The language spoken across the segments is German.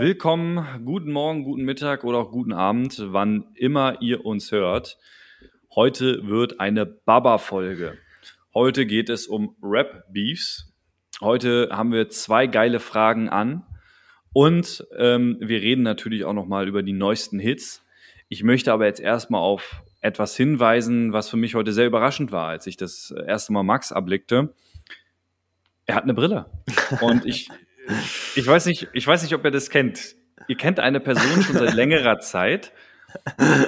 Willkommen, guten Morgen, guten Mittag oder auch guten Abend, wann immer ihr uns hört. Heute wird eine Baba-Folge. Heute geht es um Rap-Beefs. Heute haben wir zwei geile Fragen an und ähm, wir reden natürlich auch nochmal über die neuesten Hits. Ich möchte aber jetzt erstmal auf etwas hinweisen, was für mich heute sehr überraschend war, als ich das erste Mal Max erblickte. Er hat eine Brille. Und ich, ich weiß nicht, ich weiß nicht, ob ihr das kennt. Ihr kennt eine Person schon seit längerer Zeit.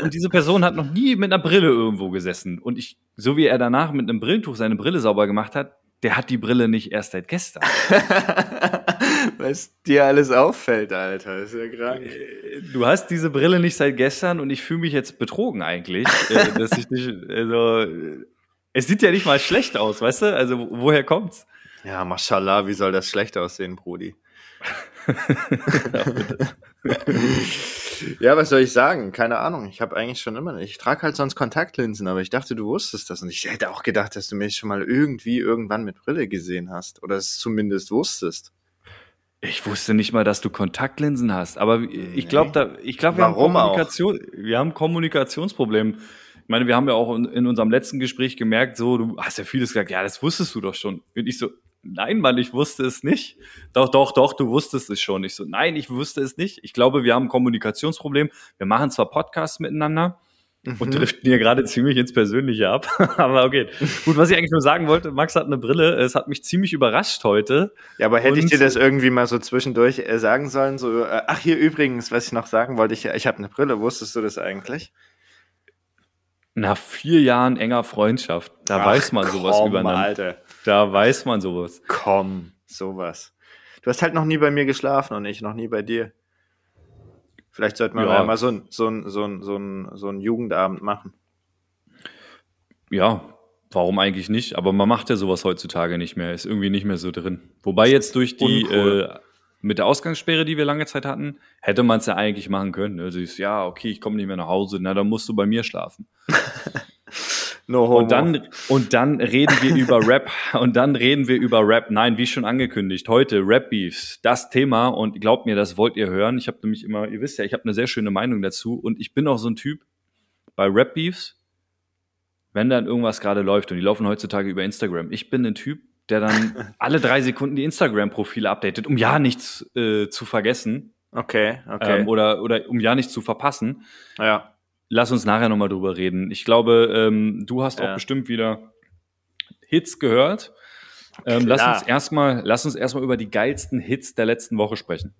Und diese Person hat noch nie mit einer Brille irgendwo gesessen. Und ich, so wie er danach mit einem Brillentuch seine Brille sauber gemacht hat, der hat die Brille nicht erst seit gestern. Was dir alles auffällt, Alter. ist ja krank. Du hast diese Brille nicht seit gestern und ich fühle mich jetzt betrogen eigentlich, äh, dass ich nicht, also, äh, es sieht ja nicht mal schlecht aus, weißt du? Also, woher kommt's? Ja, mashallah, wie soll das schlecht aussehen, Brudi? ja, was soll ich sagen? Keine Ahnung. Ich habe eigentlich schon immer, ich trage halt sonst Kontaktlinsen, aber ich dachte, du wusstest das. Und ich hätte auch gedacht, dass du mich schon mal irgendwie irgendwann mit Brille gesehen hast. Oder es zumindest wusstest. Ich wusste nicht mal, dass du Kontaktlinsen hast, aber ich glaube, da, ich glaube, wir haben Warum auch? Kommunikation, wir haben Kommunikationsproblem. Ich meine, wir haben ja auch in, in unserem letzten Gespräch gemerkt, so, du hast ja vieles gesagt, ja, das wusstest du doch schon. Und ich so, nein, Mann, ich wusste es nicht. Doch, doch, doch, du wusstest es schon. Ich so, nein, ich wusste es nicht. Ich glaube, wir haben ein Kommunikationsproblem. Wir machen zwar Podcasts miteinander und driften hier gerade ziemlich ins Persönliche ab, aber okay. Gut, was ich eigentlich nur sagen wollte, Max hat eine Brille. Es hat mich ziemlich überrascht heute. Ja, aber hätte ich dir das irgendwie mal so zwischendurch äh, sagen sollen? So, äh, ach, hier übrigens, was ich noch sagen wollte, ich, ich habe eine Brille. Wusstest du das eigentlich? Nach vier Jahren enger Freundschaft, da Ach, weiß man sowas komm, übereinander. Alter. Da weiß man sowas. Komm, sowas. Du hast halt noch nie bei mir geschlafen und ich noch nie bei dir. Vielleicht sollten wir Ja. mal so ein, so ein, so ein, so ein, so ein Jugendabend machen. Ja, warum eigentlich nicht? Aber man macht ja sowas heutzutage nicht mehr. Ist irgendwie nicht mehr so drin. Wobei jetzt durch die äh, mit der Ausgangssperre, die wir lange Zeit hatten, hätte man es ja eigentlich machen können. Also ist, ja, okay, ich komme nicht mehr nach Hause, na dann musst du bei mir schlafen. No homo. Und dann, und dann reden wir über Rap. Und dann reden wir über Rap. Nein, wie schon angekündigt, heute Rap Beefs, das Thema. Und glaubt mir, das wollt ihr hören. Ich habe nämlich immer, ihr wisst ja, ich habe eine sehr schöne Meinung dazu. Und ich bin auch so ein Typ bei Rap Beefs, wenn dann irgendwas gerade läuft und die laufen heutzutage über Instagram. Ich bin ein Typ, der dann alle drei Sekunden die Instagram-Profile updatet, um ja nichts äh, zu vergessen Okay, okay. ähm, oder, oder um ja nichts zu verpassen. ja. Lass uns nachher nochmal drüber reden. Ich glaube, ähm, du hast Ja. auch bestimmt wieder Hits gehört. Ähm, lass uns erstmal, lass uns erstmal über die geilsten Hits der letzten Woche sprechen.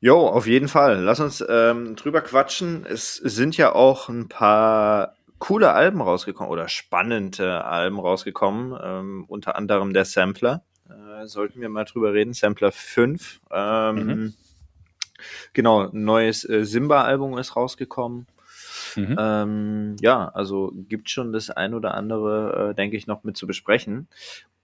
Jo, auf jeden Fall. Lass uns ähm, drüber quatschen. Es sind ja auch ein paar coole Alben rausgekommen oder spannende Alben rausgekommen. Ähm, unter anderem der Sampler. Äh, sollten wir mal drüber reden. Sampler 5. Ähm, Mhm. Genau, ein neues äh, Simba-Album ist rausgekommen. Mhm. Ähm, ja, also gibt schon das ein oder andere, äh, denke ich, noch mit zu besprechen.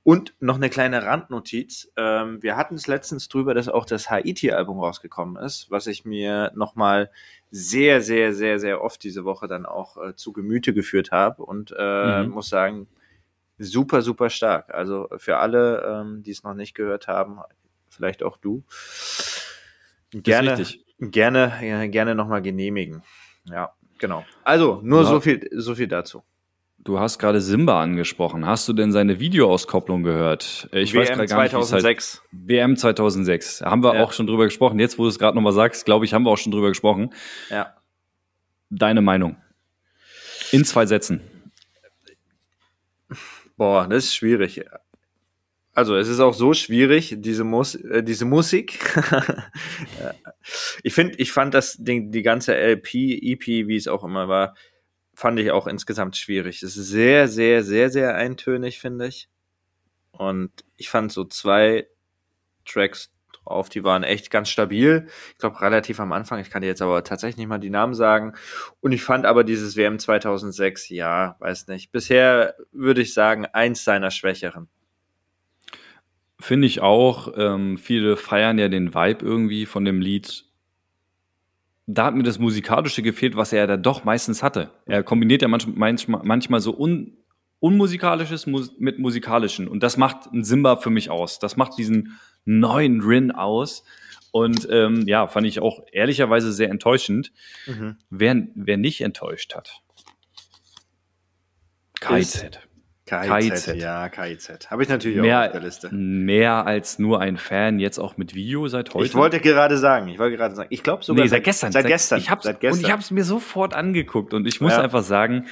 Und noch eine kleine Randnotiz. Ähm, wir hatten es letztens drüber, dass auch das Haiti-Album rausgekommen ist, was ich mir nochmal sehr, sehr, sehr, sehr oft diese Woche dann auch äh, zu Gemüte geführt habe und äh, Mhm. muss sagen, super, super stark. Also für alle, ähm, die es noch nicht gehört haben, vielleicht auch du, gerne, gerne, ja, gerne nochmal genehmigen. Ja, genau. Also, nur Ja. so viel, so viel dazu. Du hast gerade Simba angesprochen. Hast du denn seine Videoauskopplung gehört? Äh, Ich weiß WM gerade gar nicht, halt, 2006. WM 2006. Haben wir Ja. auch schon drüber gesprochen. Jetzt, wo du es gerade nochmal sagst, glaube ich, haben wir auch schon drüber gesprochen. Ja. Deine Meinung? In zwei Sätzen. Boah, das ist schwierig. Also, es ist auch so schwierig, diese, Mus äh, diese Musik. Ich finde, ich fand das Ding, die ganze LP, EP, wie es auch immer war, fand ich auch insgesamt schwierig. Es ist sehr, sehr, sehr, sehr eintönig, finde ich. Und ich fand so zwei Tracks auf. Die waren echt ganz stabil. Ich glaube, relativ am Anfang. Ich kann dir jetzt aber tatsächlich nicht mal die Namen sagen. Und ich fand aber dieses WM 2006, ja, weiß nicht. Bisher würde ich sagen, eins seiner schwächeren. Finde ich auch. Ähm, viele feiern ja den Vibe irgendwie von dem Lied. Da hat mir das Musikalische gefehlt, was er ja da doch meistens hatte. Er kombiniert ja manchmal, manchmal, manchmal so un, Unmusikalisches mit Musikalischen. Und das macht ein Simba für mich aus. Das macht diesen neuen Rin aus. Und ähm, ja, fand ich auch ehrlicherweise sehr enttäuschend. Mhm. Wer, wer nicht enttäuscht hat. KIZ. KIZ, KIZ. ja, KIZ. Habe ich natürlich mehr, auch auf der Liste. Mehr als nur ein Fan, jetzt auch mit Video seit heute. Ich wollte gerade sagen, ich wollte gerade sagen, ich glaube sogar nee, seit, seit, gestern. Seit, gestern. Ich hab's, seit gestern. Und ich habe es mir sofort angeguckt und ich muss ja. einfach sagen,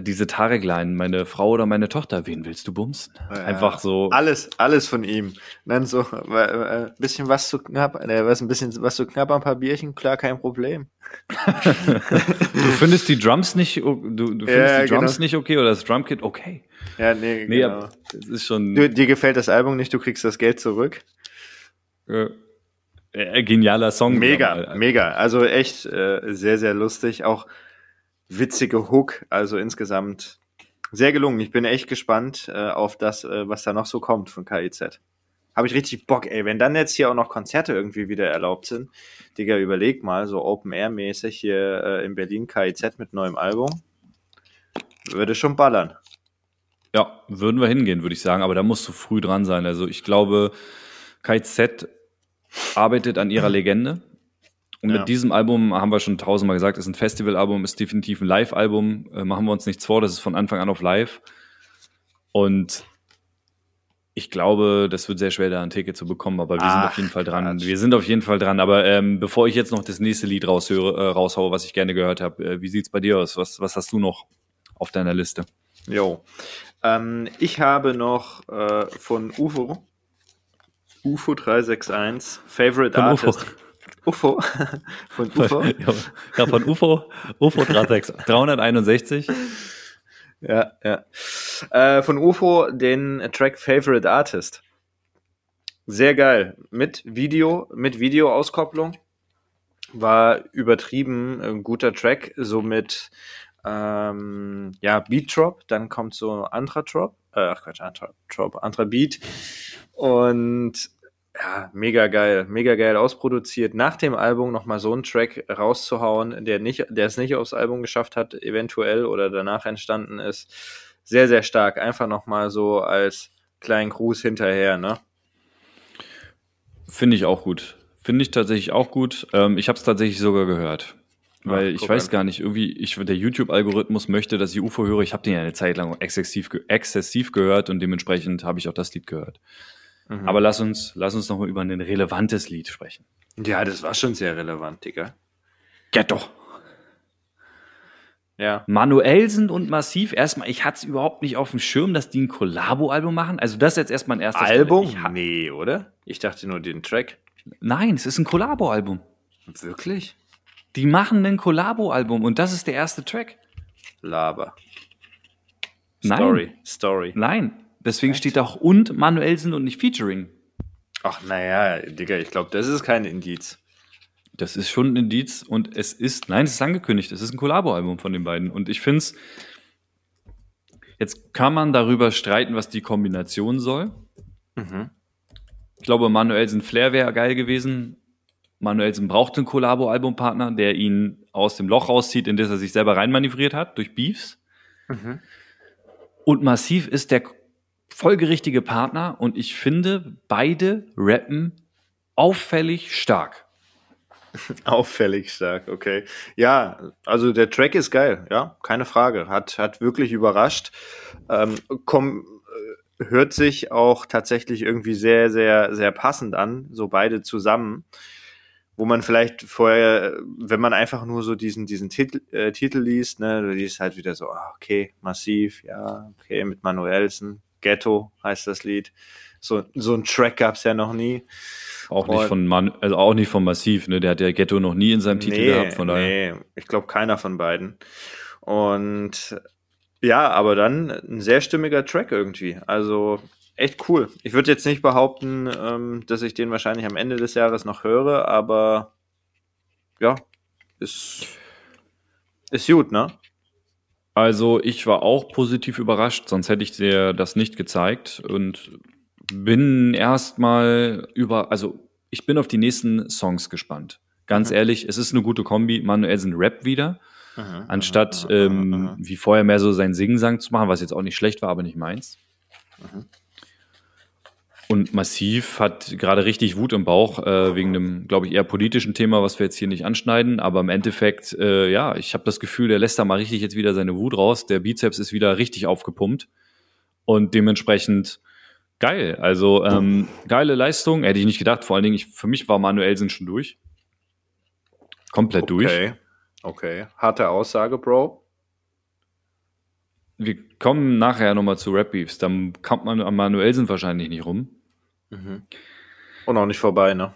diese Tareklein, meine Frau oder meine Tochter, wen willst du bumsen? Ja, Einfach so. Alles, alles von ihm. Dann so, äh, bisschen was zu knapp, äh, was ein bisschen was zu knapp, ein paar Bierchen, klar, kein Problem. du findest die Drums nicht, du, du findest ja, die Drums genau. nicht okay oder das Drumkit okay. Ja, nee, nee genau. Das ist schon. Du, dir gefällt das Album nicht, du kriegst das Geld zurück. Äh, äh, genialer Song. Mega, mega. Also echt äh, sehr, sehr lustig. Auch witzige Hook. Also insgesamt sehr gelungen. Ich bin echt gespannt äh, auf das, äh, was da noch so kommt von KIZ. Habe ich richtig Bock, ey. Wenn dann jetzt hier auch noch Konzerte irgendwie wieder erlaubt sind, Digga, überleg mal, so Open-Air-mäßig hier äh, in Berlin KIZ mit neuem Album. Würde schon ballern. Ja, würden wir hingehen, würde ich sagen, aber da musst du früh dran sein. Also ich glaube, KIZ arbeitet an ihrer Legende. Und ja. mit diesem Album haben wir schon tausendmal gesagt, ist ein Festivalalbum, ist definitiv ein Live-Album. Äh, machen wir uns nichts vor, das ist von Anfang an auf live. Und ich glaube, das wird sehr schwer, da ein Ticket zu bekommen, aber wir Ach, sind auf jeden Fall dran. Quatsch. Wir sind auf jeden Fall dran. Aber ähm, bevor ich jetzt noch das nächste Lied raushöre, äh, raushaue, was ich gerne gehört habe, äh, wie sieht's bei dir aus? Was, was hast du noch auf deiner Liste? Jo. Ähm, ich habe noch äh, von UFO, UFO 361, Favorite von Artist. UFO. UFO. Von UFO. ja, von UFO. UFO 361. Ja, ja. Äh, von UFO den Track Favorite Artist. Sehr geil. Mit Video, mit Videoauskopplung. War übertrieben ein guter Track, so mit ähm, ja, Beat Drop, dann kommt so anderer Drop, äh, ach Quatsch, anderer Drop, anderer Beat und ja, mega geil, mega geil ausproduziert. Nach dem Album nochmal so einen Track rauszuhauen, der nicht, der es nicht aufs Album geschafft hat, eventuell oder danach entstanden ist. Sehr, sehr stark. Einfach nochmal so als kleinen Gruß hinterher, ne? Finde ich auch gut. Finde ich tatsächlich auch gut. Ähm, ich habe es tatsächlich sogar gehört. Weil Ach, ich weiß an. gar nicht, irgendwie, ich, der YouTube-Algorithmus möchte, dass ich UFO höre. Ich habe den ja eine Zeit lang exzessiv, exzessiv gehört und dementsprechend habe ich auch das Lied gehört. Mhm. Aber lass uns, lass uns noch mal über ein relevantes Lied sprechen. Ja, das war schon sehr relevant, Digga. Geht doch. Ja. Manuelsen und Massiv, erstmal, ich hatte es überhaupt nicht auf dem Schirm, dass die ein Kollabo-Album machen. Also das ist jetzt erstmal ein erstes Album? Nee, oder? Ich dachte nur den Track. Nein, es ist ein Kollabo-Album. Wirklich? Die machen ein Kollabo-Album und das ist der erste Track. Laber. Story. Nein. Story. Nein. Deswegen Echt? steht auch und Manuelsen und nicht Featuring. Ach, naja, Digga, ich glaube, das ist kein Indiz. Das ist schon ein Indiz und es ist, nein, es ist angekündigt, es ist ein Kollabo-Album von den beiden. Und ich finde es, jetzt kann man darüber streiten, was die Kombination soll. Mhm. Ich glaube, Manuelsen Flair wäre geil gewesen. Manuelsen braucht einen Kollabo-Albumpartner, der ihn aus dem Loch rauszieht, in das er sich selber reinmanövriert hat, durch Beefs. Mhm. Und Massiv ist der folgerichtige Partner und ich finde, beide rappen auffällig stark. Auffällig stark, okay. Ja, also der Track ist geil, ja, keine Frage. Hat, hat wirklich überrascht. Ähm, komm, äh, hört sich auch tatsächlich irgendwie sehr, sehr, sehr passend an, so beide zusammen. Wo man vielleicht vorher, wenn man einfach nur so diesen, diesen Titel, äh, Titel liest, ne, du liest halt wieder so, ah, okay, massiv, ja, okay, mit Manuelsen, Ghetto heißt das Lied. So, so ein Track gab es ja noch nie. Auch nicht von Man, also auch nicht von Massiv, ne? Der hat ja Ghetto noch nie in seinem Titel nee, gehabt, von daher. Nee, ich glaube keiner von beiden. Und ja, aber dann ein sehr stimmiger Track irgendwie. Also echt cool. Ich würde jetzt nicht behaupten, ähm, dass ich den wahrscheinlich am Ende des Jahres noch höre, aber ja, ist, ist gut, ne? Also ich war auch positiv überrascht, sonst hätte ich dir das nicht gezeigt und bin erstmal über, also ich bin auf die nächsten Songs gespannt. Ganz Mhm. ehrlich, es ist eine gute Kombi. Manuelsen Rap wieder, Mhm, anstatt mhm, ähm, wie vorher mehr so sein Singsang zu machen, was jetzt auch nicht schlecht war, aber nicht meins. Und Massiv hat gerade richtig Wut im Bauch, äh, wegen einem, glaube ich, eher politischen Thema, was wir jetzt hier nicht anschneiden. Aber im Endeffekt, äh, ja, ich habe das Gefühl, der lässt da mal richtig jetzt wieder seine Wut raus. Der Bizeps ist wieder richtig aufgepumpt. Und dementsprechend geil. Also ähm, geile Leistung. Hätte ich nicht gedacht. Vor allen Dingen, ich, für mich war Manuelsen schon durch. Komplett durch. Okay, okay. Harte Aussage, Bro. Wir kommen nachher nochmal zu Rap Beefs. Dann kommt man an Manuelsen wahrscheinlich nicht rum. Und auch nicht vorbei, ne?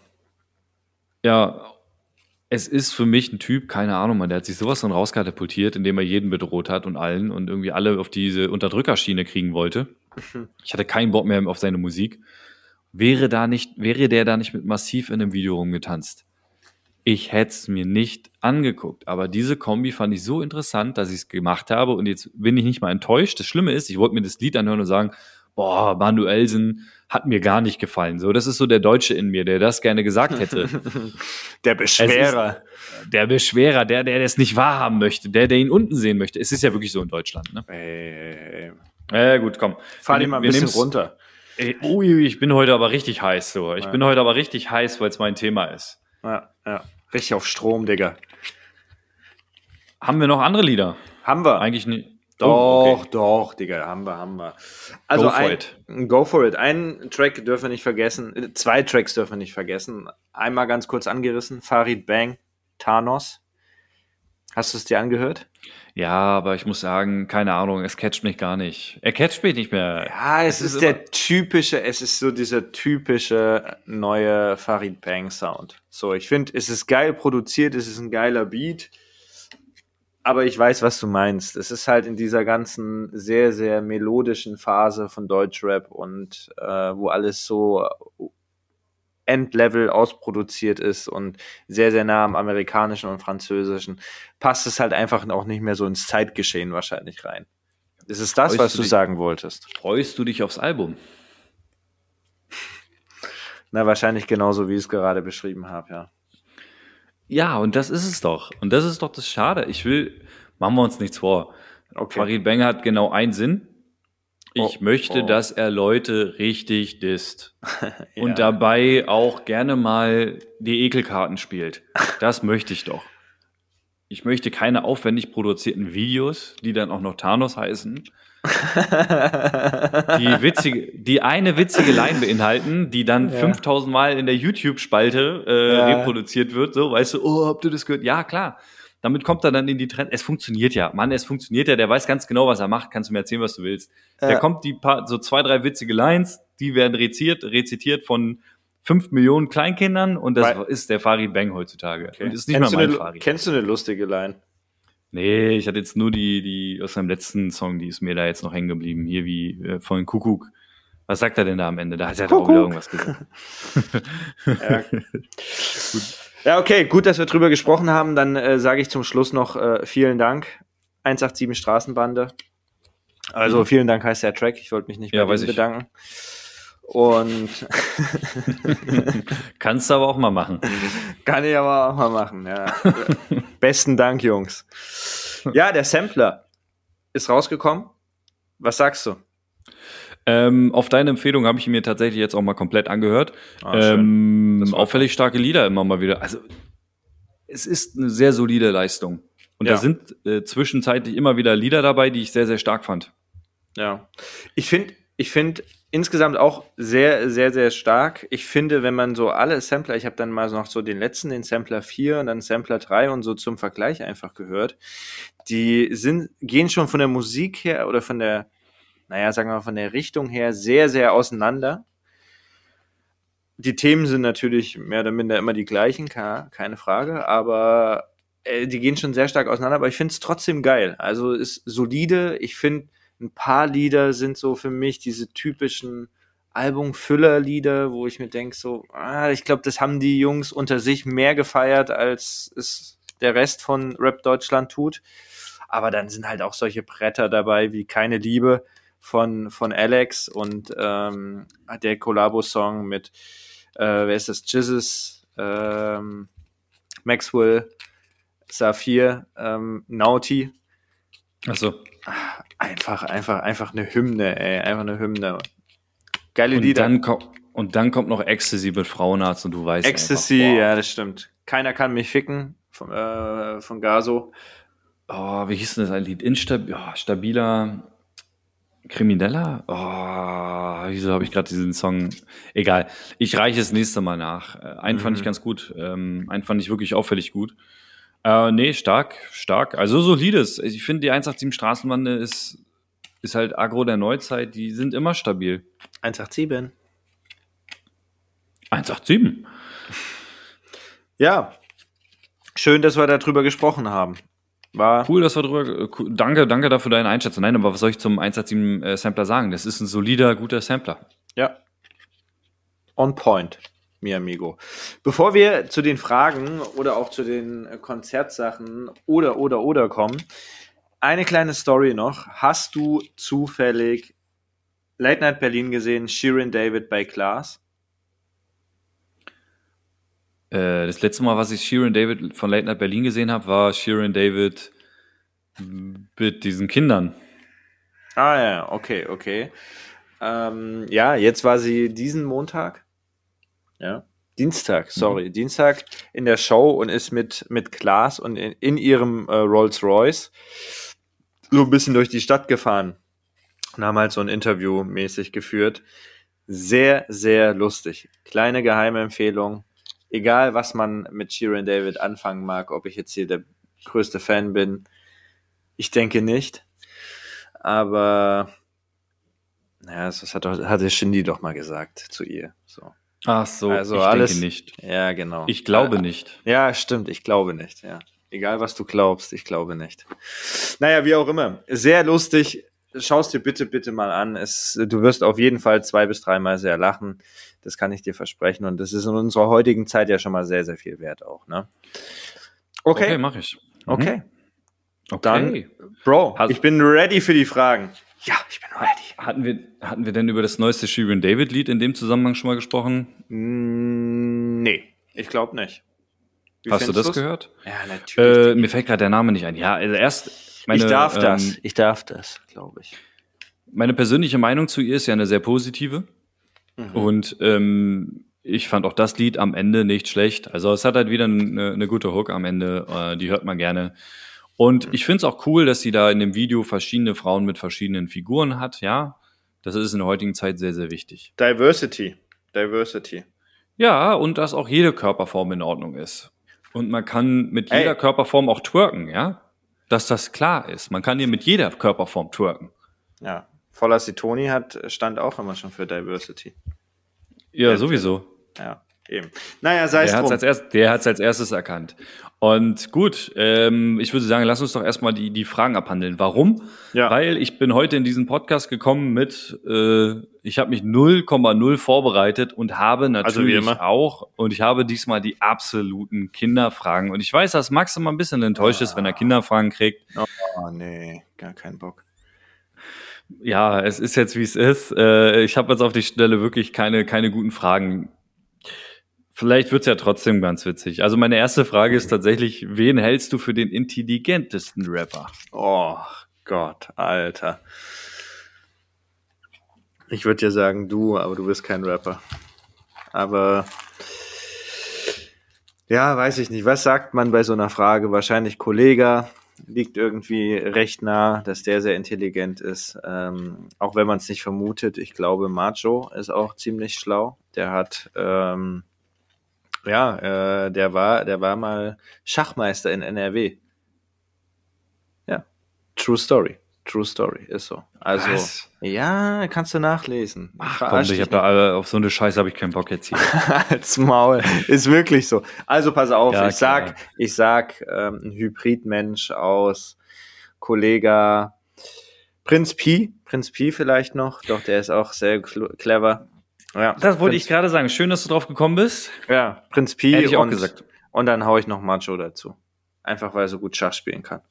Ja, es ist für mich ein Typ, keine Ahnung, man, der hat sich sowas von rauskatapultiert, indem er jeden bedroht hat und allen und irgendwie alle auf diese Unterdrückerschiene kriegen wollte. Ich hatte keinen Bock mehr auf seine Musik. Wäre da nicht, wäre der da nicht mit massiv in einem Video rumgetanzt? Ich hätte es mir nicht angeguckt. Aber diese Kombi fand ich so interessant, dass ich es gemacht habe. Und jetzt bin ich nicht mal enttäuscht. Das Schlimme ist, ich wollte mir das Lied anhören und sagen, boah, Manuelsen hat mir gar nicht gefallen. So, das ist so der Deutsche in mir, der das gerne gesagt hätte. Der Beschwerer. der Beschwerer, der, der das nicht wahrhaben möchte, der, der ihn unten sehen möchte. Es ist ja wirklich so in Deutschland, ne? Ey, Ja, gut, komm. fahr Wir die mal ein wir bisschen runter. Ey, ui, ich bin heute aber richtig heiß, so. Ich Ja. bin heute aber richtig heiß, weil es mein Thema ist. Ja, ja. Richtig auf Strom, Digga. Haben wir noch andere Lieder? Haben wir. Eigentlich nicht. Doch, Oh, okay. doch, Digga, haben wir, haben wir. Also Go for ein, it. Go for it. Einen Track dürfen wir nicht vergessen. äh, Zwei Tracks dürfen wir nicht vergessen. Einmal ganz kurz angerissen. Farid Bang, Thanos. Hast du es dir angehört? Ja, aber ich muss sagen, keine Ahnung, es catcht mich gar nicht. Er catcht mich nicht mehr. Ja, es, Es ist, ist der typische, es ist so dieser typische neue Farid Bang Sound. So, ich finde, es ist geil produziert, es ist ein geiler Beat. Aber ich weiß, was du meinst. Es ist halt in dieser ganzen sehr, sehr melodischen Phase von Deutschrap und äh, wo alles so Endlevel ausproduziert ist und sehr, sehr nah am amerikanischen und französischen, passt es halt einfach auch nicht mehr so ins Zeitgeschehen wahrscheinlich rein. Ist es das, Freust was du dich- sagen wolltest? Freust du dich aufs Album? Na, wahrscheinlich genauso, wie ich es gerade beschrieben habe, ja. Ja, und das ist es doch. Und das ist doch das Schade. Ich will, machen wir uns nichts vor. Okay. Farid Bang hat genau einen Sinn. Ich Oh, möchte, oh. dass er Leute richtig disst. Ja. Und dabei auch gerne mal die Ekelkarten spielt. Das möchte ich doch. Ich möchte keine aufwendig produzierten Videos, die dann auch noch Thanos heißen, die witzige, die eine witzige Line beinhalten, die dann Ja. 5000 Mal in der YouTube-Spalte äh, Ja. reproduziert wird. So, weißt du, oh, habt ihr das gehört? Ja, klar. Damit kommt er dann in die Trend. Es funktioniert ja. Mann, es funktioniert ja. Der weiß ganz genau, was er macht. Kannst du mir erzählen, was du willst. Ja. Der kommt die paar, so zwei, drei witzige Lines, die werden reziert, rezitiert von fünf Millionen Kleinkindern und das Weil- ist der Farid Bang heutzutage. Okay. Und ist nicht kennst, mehr du mein eine, Farid. kennst du eine lustige Line? Nee, ich hatte jetzt nur die, die aus seinem letzten Song, die ist mir da jetzt noch hängen geblieben. Hier wie äh, von Kuckuck. Was sagt er denn da am Ende? Da hat er doch auch Kuckuck. wieder irgendwas gesagt. Ja. ja, okay, gut, dass wir drüber gesprochen haben. Dann äh, sage ich zum Schluss noch äh, vielen Dank. 187 Straßenbande. Also vielen Dank heißt der Track. Ich wollte mich nicht Mhm. Ja, bedanken. Und Kannst du aber auch mal machen. kann ich aber auch mal machen. Ja. Besten Dank, Jungs. Ja, der Sampler ist rausgekommen. Was sagst du? Ähm, auf deine Empfehlung habe ich mir tatsächlich jetzt auch mal komplett angehört. Ah, ähm, auffällig starke Lieder immer mal wieder. Also es ist eine sehr solide Leistung. Und Ja. da sind äh, zwischenzeitlich immer wieder Lieder dabei, die ich sehr, sehr stark fand. Ja. Ich finde, ich finde insgesamt auch sehr, sehr, sehr stark. Ich finde, wenn man so alle Sampler, ich habe dann mal noch so den letzten, den Sampler 4 und dann Sampler 3 und so zum Vergleich einfach gehört, die sind, gehen schon von der Musik her oder von der, naja, sagen wir mal, von der Richtung her sehr, sehr auseinander. Die Themen sind natürlich mehr oder minder immer die gleichen, keine Frage, aber äh, die gehen schon sehr stark auseinander, aber ich finde es trotzdem geil. Also ist solide. Ich finde, ein paar Lieder sind so für mich diese typischen Album Füllerlieder, wo ich mir denke, so, ah, ich glaube, das haben die Jungs unter sich mehr gefeiert, als es der Rest von Rap Deutschland tut. Aber dann sind halt auch solche Bretter dabei wie Keine Liebe von, von Alex und ähm, der Collabo-Song mit, äh, wer ist das, Jizzes, ähm, Maxwell, Saphir, ähm, Naughty. Achso. Einfach, einfach, einfach eine Hymne, ey, einfach eine Hymne. Geile Und Lieder. dann, und dann kommt noch Ecstasy mit Frauenarzt und du weißt Ecstasy, einfach, ja, das stimmt. Keiner kann mich ficken von, äh, von Gaso. Oh, wie hieß denn das ein Lied? Instabil, oh, stabiler Krimineller? Oh, wieso habe ich gerade diesen Song? Egal. Ich reiche es nächste Mal nach. Äh, Einen fand Mhm. ich ganz gut. Ähm, einen fand ich wirklich auffällig gut. Äh, nee, stark, stark. Also solides. Ich finde, die 187 Straßenbande ist, ist halt Agro der Neuzeit. Die sind immer stabil. 187. 187. Ja. Schön, dass wir darüber gesprochen haben. War Cool, dass wir drüber. Cool, danke, danke dafür deine Einschätzung. Nein, aber was soll ich zum 187 äh, Sampler sagen? Das ist ein solider, guter Sampler. Ja. On point, mi amigo. Bevor wir zu den Fragen oder auch zu den äh, Konzertsachen oder, oder, oder kommen, eine kleine Story noch. Hast du zufällig Late Night Berlin gesehen, Shirin David bei Klaas? Äh, das letzte Mal, was ich Sheeran David von Late Night Berlin gesehen habe, war Sheeran David mit diesen Kindern. Ah ja, okay, okay. Ähm, ja, jetzt war sie diesen Montag. Ja. Dienstag, sorry, Dienstag in der Show und ist mit, mit Klaas und in, in ihrem äh, Rolls Royce so ein bisschen durch die Stadt gefahren und haben halt so ein Interview mäßig geführt. Sehr, sehr lustig. Kleine geheime Empfehlung. Egal, was man mit Sheeran David anfangen mag, ob ich jetzt hier der größte Fan bin. Ich denke nicht. Aber naja, das hat, doch, hatte Shindy doch mal gesagt zu ihr. So. Ach so, Also ich alles- denke nicht. Ja, genau. Ich glaube ja, nicht. Ja, stimmt, ich glaube nicht, ja. Egal, was du glaubst, ich glaube nicht. Naja, wie auch immer. Sehr lustig. Schau's dir bitte, bitte mal an. Es, du wirst auf jeden Fall zwei bis dreimal sehr lachen. Das kann ich dir versprechen. Und das ist in unserer heutigen Zeit ja schon mal sehr, sehr viel wert auch, ne? Okay, Okay, mache ich. Mhm. okay. Okay. Dann- Bro, Hast- ich bin ready für die Fragen. Ja, ich bin ready. hatten, wir, hatten wir denn über das neueste Sheeran David Lied in dem Zusammenhang schon mal gesprochen? Mm, Nee, ich glaube nicht. Wie Hast du das du's? gehört? Ja, natürlich. Äh, mir fällt gerade der Name nicht ein. Ja, also erst meine, ich darf ähm, das. Ich darf das, glaube ich. Meine persönliche Meinung zu ihr ist ja eine sehr positive. Mhm. Und ähm, ich fand auch das Lied am Ende nicht schlecht. Also es hat halt wieder eine, eine gute Hook am Ende, äh, die hört man gerne. Und ich finde es auch cool, dass sie da in dem Video verschiedene Frauen mit verschiedenen Figuren hat, ja. Das ist in der heutigen Zeit sehr, sehr wichtig. Diversity. Diversity. Ja, und dass auch jede Körperform in Ordnung ist. Und man kann mit Ey. jeder Körperform auch twerken, ja. Dass das klar ist. Man kann hier mit jeder Körperform twerken. Ja. Voller Toni hat, stand auch immer schon für Diversity. Ja, sowieso. Ja, eben. Naja, sei es Der hat es drum. als, erst, der hat's als erstes erkannt. Und gut, ähm, ich würde sagen, lass uns doch erstmal die, die Fragen abhandeln. Warum? Ja. Weil ich bin heute in diesen Podcast gekommen mit, äh, ich habe mich 0,0 vorbereitet und habe Also natürlich immer. auch, und ich habe diesmal die absoluten Kinderfragen. Und ich weiß, dass Max immer ein bisschen enttäuscht ist, wenn er Kinderfragen kriegt. Oh, nee, gar keinen Bock. Ja, es ist jetzt, wie es ist. Äh, ich habe jetzt auf die Stelle wirklich keine, keine guten Fragen. Vielleicht wird's ja trotzdem ganz witzig. Also meine erste Frage ist tatsächlich, wen hältst du für den intelligentesten Rapper? Oh Gott, Alter. Ich würde ja sagen, du, aber du bist kein Rapper. Aber ja, weiß ich nicht. Was sagt man bei so einer Frage? Wahrscheinlich Kollega liegt irgendwie recht nah, dass der sehr intelligent ist. Ähm, auch wenn man es nicht vermutet. Ich glaube, Macho ist auch ziemlich schlau. Der hat ähm, ja, äh, der war, der war mal Schachmeister in NRW. Ja, True Story. True Story, ist so. Also, Was? ja, kannst du nachlesen. Ach komm, ich hab da äh, auf so eine Scheiße habe ich keinen Bock jetzt hier. Als Maul. Ist wirklich so. Also pass auf, Ja, ich sag, klar. ich sag, ähm, ein Hybridmensch aus Kollega Prinz Pi, Prinz Pi vielleicht noch, doch der ist auch sehr cl- clever. Ja, Das wollte Prinz, ich gerade sagen. Schön, dass du drauf gekommen bist. Ja, Prinz Pi Hätte ich auch und, gesagt. und dann hau ich noch Macho dazu. Einfach weil er so gut Schach spielen kann.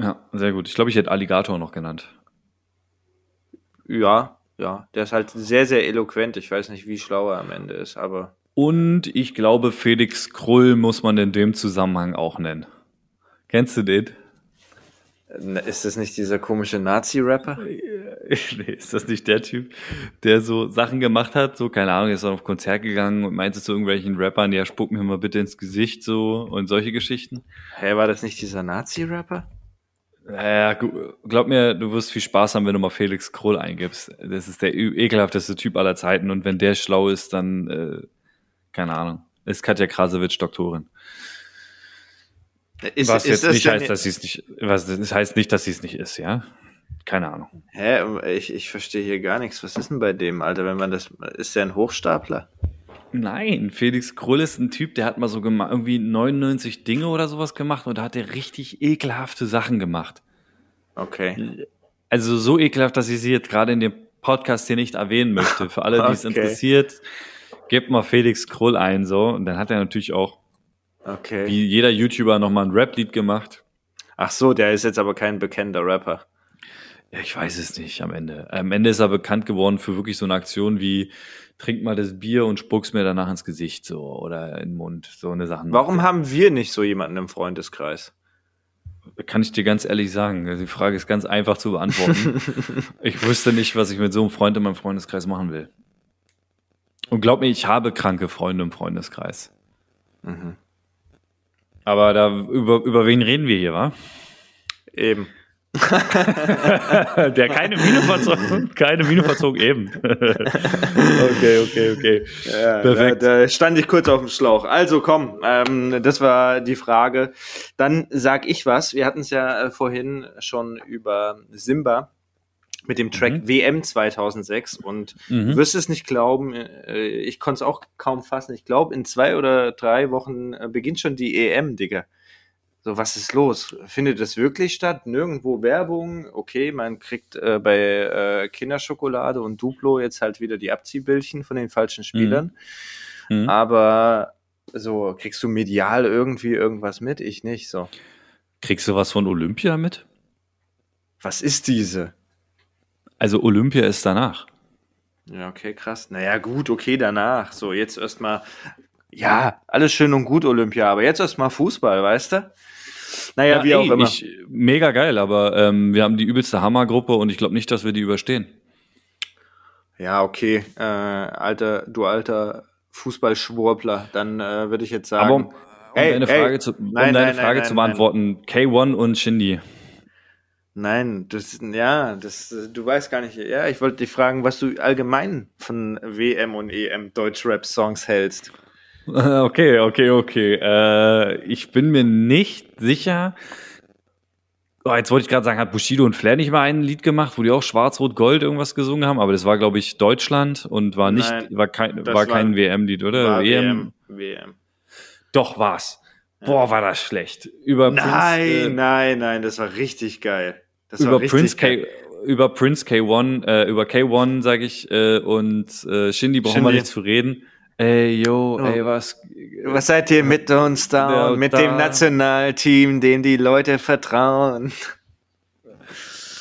Ja, sehr gut. Ich glaube, ich hätte Alligator noch genannt. Ja, ja. Der ist halt sehr, sehr eloquent. Ich weiß nicht, wie schlau er am Ende ist, aber. Und ich glaube, Felix Krull muss man in dem Zusammenhang auch nennen. Kennst du den? Ist das nicht dieser komische Nazi-Rapper? nee, ist das nicht der Typ, der so Sachen gemacht hat? So, keine Ahnung, ist dann auf Konzert gegangen und meinte zu irgendwelchen Rappern, ja, spuck mir mal bitte ins Gesicht so und solche Geschichten. Hä, war das nicht dieser Nazi-Rapper? Naja, glaub mir, du wirst viel Spaß haben, wenn du mal Felix Krull eingibst. Das ist der ekelhafteste Typ aller Zeiten und wenn der schlau ist, dann, äh, keine Ahnung. Ist Katja Krasowitsch Doktorin. Ist, was ist jetzt das nicht heißt, dass sie es nicht, was das heißt nicht, dass sie es nicht ist, ja? Keine Ahnung. Hä, ich, ich verstehe hier gar nichts. Was ist denn bei dem, Alter, wenn man das. Ist der ein Hochstapler? Nein, Felix Krull ist ein Typ, der hat mal so gemacht, irgendwie 99 Dinge oder sowas gemacht und da hat er richtig ekelhafte Sachen gemacht. Okay. Also so ekelhaft, dass ich sie jetzt gerade in dem Podcast hier nicht erwähnen möchte. Für alle, die es Okay. interessiert, gebt mal Felix Krull ein, so. Und dann hat er natürlich auch, Okay. wie jeder YouTuber, nochmal ein Rap-Lied gemacht. Ach so, der ist jetzt aber kein bekannter Rapper. Ja, ich weiß es nicht am Ende. Am Ende ist er bekannt geworden für wirklich so eine Aktion wie trink mal das Bier und spuck's mir danach ins Gesicht so oder in den Mund. So eine Sachen. Warum haben wir nicht so jemanden im Freundeskreis? Kann ich dir ganz ehrlich sagen. Die Frage ist ganz einfach zu beantworten. ich wüsste nicht, was ich mit so einem Freund in meinem Freundeskreis machen will. Und glaub mir, ich habe kranke Freunde im Freundeskreis. Mhm. Aber da über, über wen reden wir hier, wa? Eben. Der keine Miene verzog, keine Miene verzog eben. okay, okay, okay. Ja, Perfekt. Da, da stand ich kurz auf dem Schlauch. Also komm, ähm, das war die Frage. Dann sag ich was. Wir hatten es ja äh, vorhin schon über Simba mit dem Track Mhm. WM 2006 und Mhm. du wirst es nicht glauben, äh, ich konnte es auch kaum fassen. Ich glaube, in zwei oder drei Wochen äh, beginnt schon die EM, Digga. So, was ist los? Findet das wirklich statt? Nirgendwo Werbung? Okay, man kriegt äh, bei äh, Kinderschokolade und Duplo jetzt halt wieder die Abziehbildchen von den falschen Spielern. Mhm. Aber so, kriegst du medial irgendwie irgendwas mit? Ich nicht. So, Kriegst du was von Olympia mit? was ist diese? Also Olympia ist danach. Ja, okay, krass. Naja, gut, okay, danach. So, jetzt erstmal, ja, alles schön und gut, Olympia, aber jetzt erstmal Fußball, weißt du? Naja, wie auch ey, immer. Ich, mega geil, aber ähm, wir haben die übelste Hammergruppe und ich glaube nicht, dass wir die überstehen. Ja, okay, äh, alter, du alter Fußballschwurbler, dann äh, würde ich jetzt sagen. aber um, um Ey, deine ey, Frage, zu, um nein, deine nein, Frage nein, zu beantworten, K1 und Shindy. Nein, das, ja, das, du weißt gar nicht. Ja, ich wollte dich fragen, was du allgemein von WM und EM Deutschrap-Songs hältst. Okay, okay, okay. Äh, ich bin mir nicht sicher. Oh, jetzt wollte ich gerade sagen, hat Bushido und Flair nicht mal ein Lied gemacht, wo die auch Schwarz-Rot-Gold irgendwas gesungen haben, aber das war, glaube ich, Deutschland und war nicht, Nein, war kein, war kein WM-Lied, oder? WM. WM. Doch, war's. Boah, war das schlecht. Über Nein, Prince, äh, nein, nein, das war richtig geil. Das über Prince. K, über Prince K1, äh, über K1, sage ich, äh, und äh, Shindy brauchen wir nicht zu reden. Ey, yo, Oh. ey, was? Was seid ihr mit uns da und mit da- dem Nationalteam, dem die Leute vertrauen?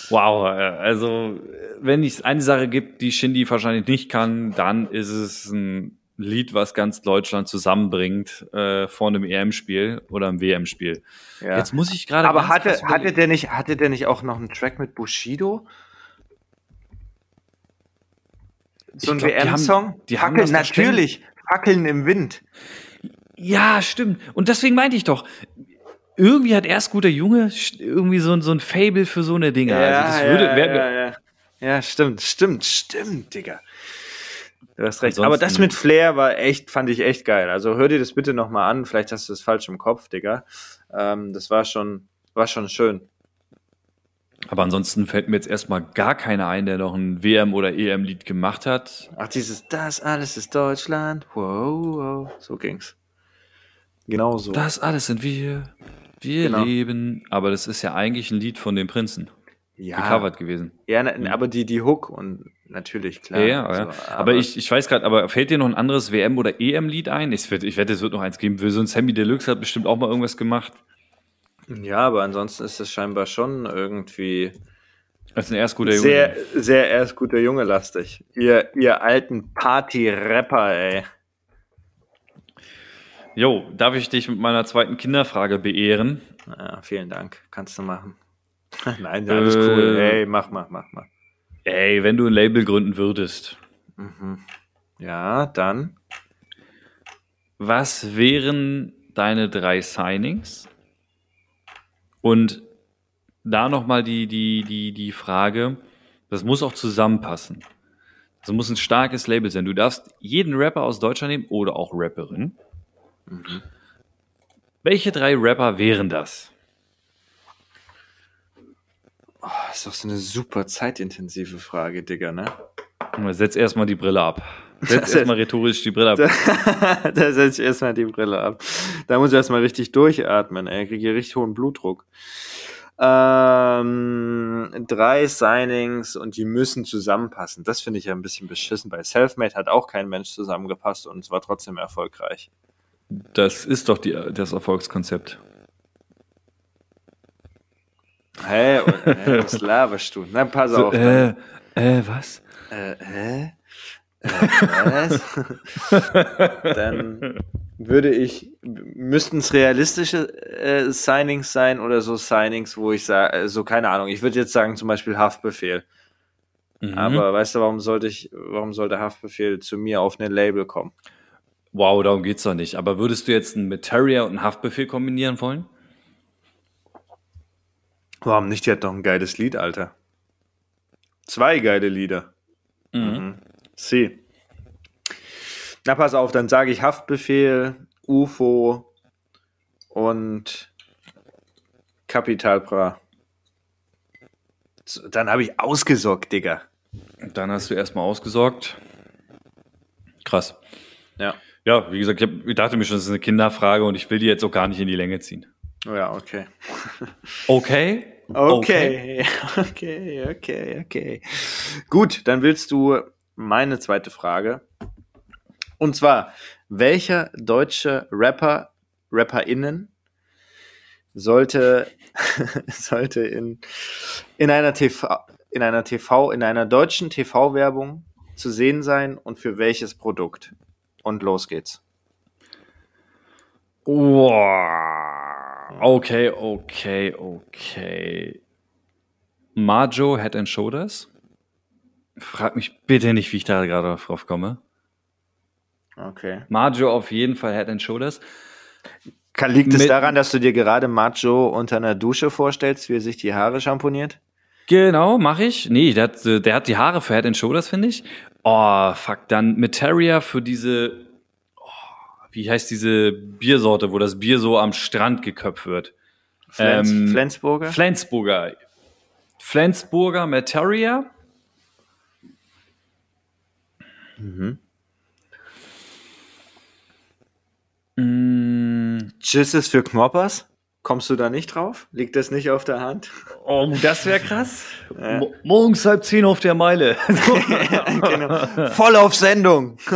Wow, äh, also wenn es eine Sache gibt, die Shindy wahrscheinlich nicht kann, dann ist es ein Lied, was ganz Deutschland zusammenbringt äh, vor einem EM-Spiel oder einem WM-Spiel. Ja. Jetzt muss ich gerade. Aber hatte, hatte, der nicht, hatte der nicht auch noch einen Track mit Bushido? So ein die haben- WM-Song? die haben Fackeln, das doch natürlich. Fackeln im Wind. Ja, stimmt. Und deswegen meinte ich doch, irgendwie hat erst guter Junge irgendwie so, ein- so ein Fable für so eine Dinge. also das würde, ja, wär, ja, ja. ja, stimmt, stimmt, stimmt, Digga. Du hast recht. Ansonsten- Aber das mit Flair war echt, fand ich echt geil. Also hör dir das bitte nochmal an. Vielleicht hast du es falsch im Kopf, Digga. Ähm, das war schon, war schon schön. Aber ansonsten fällt mir jetzt erstmal gar keiner ein, der noch ein WM- oder EM-Lied gemacht hat. Ach, dieses, das alles ist Deutschland. Wow, wow. So ging's. Genau so. Das alles sind wir. Wir Genau. leben. Aber das ist ja eigentlich ein Lied von den Prinzen. Ja, gecovert gewesen. ja na, aber die, die Hook und natürlich, klar. Ja, ja, ja. So, aber, ich, ich weiß gerade, aber fällt dir noch ein anderes WM- oder EM-Lied ein? Ich wette, ich wette, es wird noch eins geben. So ein Sammy Deluxe hat bestimmt auch mal irgendwas gemacht. Ja, aber ansonsten ist es scheinbar schon irgendwie Als ein erst guter Junge. sehr, sehr erst guter Junge lastig. Ihr, ihr alten Party-Rapper, ey. Jo, darf ich dich mit meiner zweiten Kinderfrage beehren? Ja, vielen Dank. Kannst du machen. Nein, alles Äh. cool. Hey, mach, mach, mach, mach. Ey, wenn du ein Label gründen würdest, Ja, dann. was wären deine drei Signings? Und da nochmal die, die, die, die Frage, das muss auch zusammenpassen. Das muss ein starkes Label sein. Du darfst jeden Rapper aus Deutschland nehmen oder auch Rapperin. Welche drei Rapper wären das? Das ist doch so eine super zeitintensive Frage, Digga, ne? Setz erstmal die Brille ab. Setz erstmal rhetorisch die Brille ab. da setze ich erstmal die Brille ab. Da muss ich erstmal richtig durchatmen, ey. Ich kriege hier richtig hohen Blutdruck. Ähm, drei Signings und die müssen zusammenpassen. Das finde ich ja ein bisschen beschissen. Bei Selfmade hat auch kein Mensch zusammengepasst und es war trotzdem erfolgreich. Das ist doch die, das Erfolgskonzept. Hä? Und, hä was laberst du? Na, pass So, auf. äh, äh, was? Äh, hä? Äh, was? Dann würde ich, müssten es realistische äh, Signings sein oder so Signings, wo ich sage, äh, so keine Ahnung, ich würde jetzt sagen zum Beispiel Haftbefehl. Mhm. Aber weißt du, warum sollte ich, warum sollte Haftbefehl zu mir auf ein Label kommen? Wow, darum geht's doch nicht. Aber würdest du jetzt einen Materia und einen Haftbefehl kombinieren wollen? Warum nicht? Die hat doch ein geiles Lied, Alter. Zwei geile Lieder. Mhm. Sie. Na, pass auf, dann sage ich Haftbefehl, UFO und Capital Bra. So, Dann habe ich ausgesorgt, Digga. Dann hast du erstmal ausgesorgt. Krass. Ja. Ja, wie gesagt, ich, hab, ich dachte mir schon, das ist eine Kinderfrage und ich will die jetzt auch gar nicht in die Länge ziehen. Ja, okay. Okay? Okay, okay, okay, okay. Gut, dann willst du meine zweite Frage. Und zwar, welcher deutsche Rapper, RapperInnen sollte, sollte in, in einer TV, in einer TV, in einer deutschen TV-Werbung zu sehen sein und für welches Produkt? Und los geht's. Wow. Okay, okay, okay. Marjo Head and Shoulders? Frag mich bitte nicht, wie ich da gerade drauf komme. Okay. Marjo auf jeden Fall Head and Shoulders. Kann, liegt es Mit- daran, dass du dir gerade Macho unter einer Dusche vorstellst, wie er sich die Haare schamponiert? Genau, mache ich. Nee, der hat, der hat die Haare für Head and Shoulders, finde ich. Oh, fuck. Dann Materia für diese, wie heißt diese Biersorte, wo das Bier so am Strand geköpft wird? Flens, Ähm, Flensburger? Flensburger. Flensburger Materia. Mm, Jizzes für Knoppers? Kommst du da nicht drauf? Liegt das nicht auf der Hand? oh, das wäre krass. Mo morgens halb zehn auf der Meile. genau. Voll auf Sendung.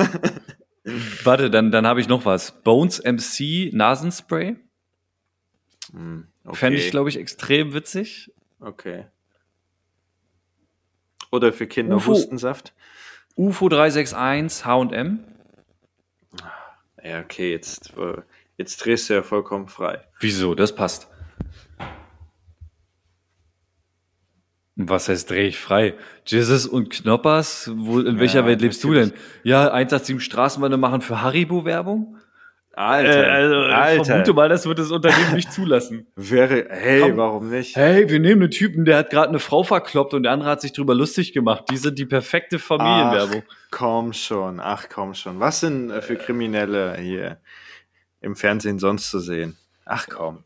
Warte, dann, dann habe ich noch was. Bones MC Nasenspray. Okay. Fände ich, glaube ich, extrem witzig. Okay. Oder für Kinder Ufo. Hustensaft? UFO 361 H&M. Ja, okay, jetzt, äh, jetzt drehst du ja vollkommen frei. Wieso? Das passt. Was heißt dreh ich frei? Jesus und Knoppers? Wo, in welcher Ja, Welt lebst du denn? Ja, 187 Straßenbahnen machen für Haribo Werbung? Alter, Äh, also, ich Alter. vermute mal, das wird das Unternehmen nicht zulassen. Wäre, hey, Komm. warum nicht? Hey, wir nehmen einen Typen, der hat gerade eine Frau verkloppt und der andere hat sich drüber lustig gemacht. Die sind die perfekte Familienwerbung. Ach, komm schon, ach komm schon. Was sind äh, für Kriminelle hier im Fernsehen sonst zu sehen? Ach komm.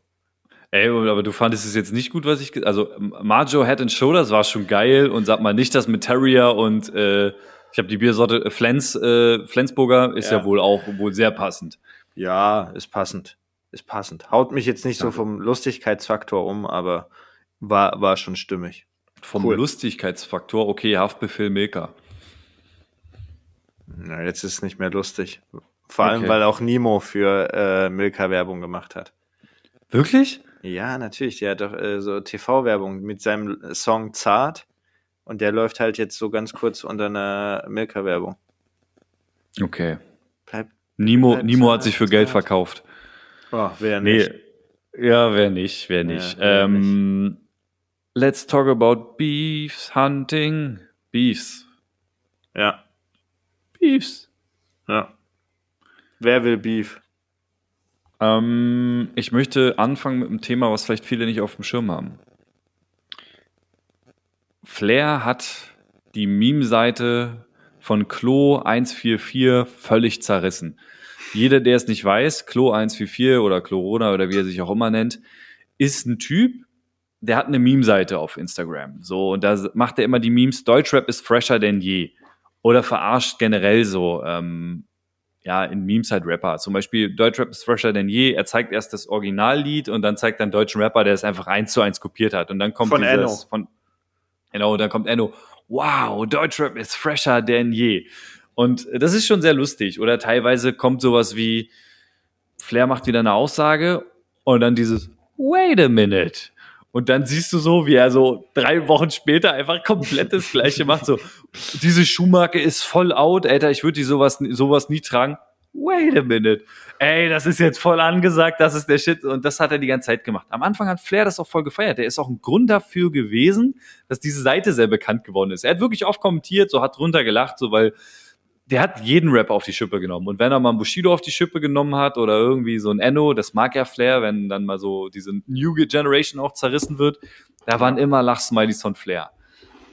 Ey, aber du fandest es jetzt nicht gut, was ich. Also, Marjo Head and Shoulders war schon geil und sag mal nicht, dass mit Terrier und äh, ich habe die Biersorte äh, Flens, äh, Flensburger ist ja. Ja. wohl auch wohl sehr passend. Ja, ist passend. Ist passend. Haut mich jetzt nicht so vom Lustigkeitsfaktor um, aber war, war schon stimmig. Vom Cool. Lustigkeitsfaktor, okay, Haftbefehl Milka. Na, jetzt ist es nicht mehr lustig. Vor allem, Okay. weil auch Nemo für äh, Milka Werbung gemacht hat. Wirklich? Ja, natürlich. Der hat doch äh, so TV-Werbung mit seinem Song Zart. Und der läuft halt jetzt so ganz kurz unter einer Milka-Werbung. Okay. Bleibt. Nimo, Bleibt Nimo hat sich für Geld bleibt. verkauft. Oh, wer Nee. nicht. Ja, wer nicht, wer nicht. wer ähm, Let's talk about Beefs Hunting. Beefs. Ja, Beefs. ja. Wer will Beef? Ähm, ich möchte anfangen mit einem Thema, was vielleicht viele nicht auf dem Schirm haben. Flair hat die Meme-Seite von Klo144 völlig zerrissen. Jeder, der es nicht weiß, Klo144 oder Chlorona oder wie er sich auch immer nennt, ist ein Typ, der hat eine Meme-Seite auf Instagram. So, und da macht er immer die Memes, Deutschrap ist fresher denn je. Oder verarscht generell so, ähm, ja, in Memes halt Rapper. Zum Beispiel Deutschrap ist fresher denn je. Er zeigt erst das Originallied und dann zeigt er einen deutschen Rapper, der es einfach eins zu eins kopiert hat. Und dann kommt Von dieses, Enno. von, genau, dann kommt Enno. Wow, Deutschrap ist fresher denn je. Und das ist schon sehr lustig. Oder teilweise kommt sowas wie, Flair macht wieder eine Aussage und dann dieses, wait a minute. Und dann siehst du so, wie er so drei Wochen später einfach komplett das Gleiche macht. So, diese Schuhmarke ist voll out, Alter, ich würde die sowas, sowas nie tragen. Wait a minute. Ey, das ist jetzt voll angesagt, das ist der Shit. Und das hat er die ganze Zeit gemacht. Am Anfang hat Flair das auch voll gefeiert. Der ist auch ein Grund dafür gewesen, dass diese Seite sehr bekannt geworden ist. Er hat wirklich oft kommentiert, so hat drunter gelacht, so weil der hat jeden Rapper auf die Schippe genommen. Und wenn er mal einen Bushido auf die Schippe genommen hat oder irgendwie so ein Enno, das mag ja Flair, wenn dann mal so diese New Generation auch zerrissen wird, da waren immer Lachsmilies von Flair.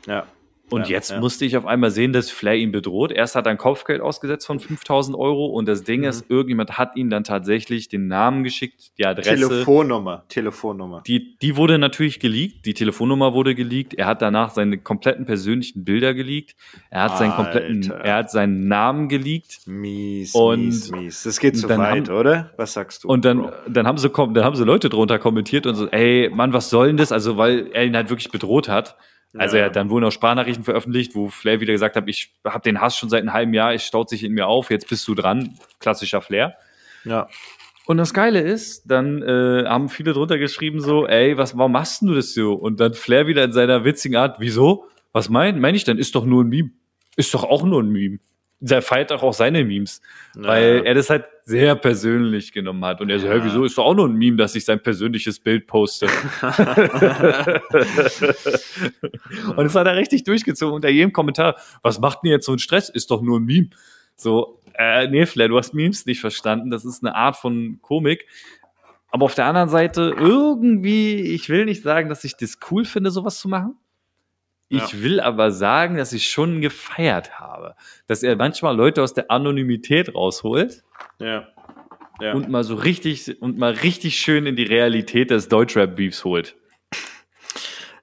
Ja. Und Ja, jetzt ja. musste ich auf einmal sehen, dass Flair ihn bedroht. Erst hat er ein Kopfgeld ausgesetzt von 5000 Euro und das Ding Mhm. ist, irgendjemand hat ihm dann tatsächlich den Namen geschickt, die Adresse. Telefonnummer. Telefonnummer. Die, die wurde natürlich geleakt, die Telefonnummer wurde geleakt, er hat danach seine kompletten persönlichen Bilder geleakt, er hat seinen kompletten, Alter. er hat seinen Namen geleakt Mies, Und mies, mies. Das geht zu weit, haben- oder? Was sagst du? und dann, Bro? dann haben sie, dann haben sie Leute drunter kommentiert und so, ey, Mann, was soll denn das? Also, weil er ihn halt wirklich bedroht hat. Also Ja. er hat dann wurden auch Sprachnachrichten veröffentlicht, wo Flair wieder gesagt hat, ich habe den Hass schon seit einem halben Jahr, es staut sich in mir auf, jetzt bist du dran. Klassischer Flair. Ja. Und das Geile ist, dann äh, haben viele drunter geschrieben so, ey, was, warum machst du das so? Und dann Flair wieder in seiner witzigen Art, wieso? Was mein, meine ich denn? Ist doch nur ein Meme. Ist doch auch nur ein Meme. Der feiert doch auch seine Memes, weil er das halt sehr persönlich genommen hat. Und er so, Ja. hey, wieso ist doch auch nur ein Meme, dass ich sein persönliches Bild poste? Und das hat er richtig durchgezogen unter jedem Kommentar. Was macht denn jetzt so ein Stress? Ist doch nur ein Meme. So, äh, nee, Flair, du hast Memes nicht verstanden. Das ist eine Art von Komik. Aber auf der anderen Seite, irgendwie, ich will nicht sagen, dass ich das cool finde, sowas zu machen. Ich Ja. will aber sagen, dass ich schon gefeiert habe. Dass er manchmal Leute aus der Anonymität rausholt ja. Ja. und mal so richtig, und mal richtig schön in die Realität des Deutschrap-Beefs holt.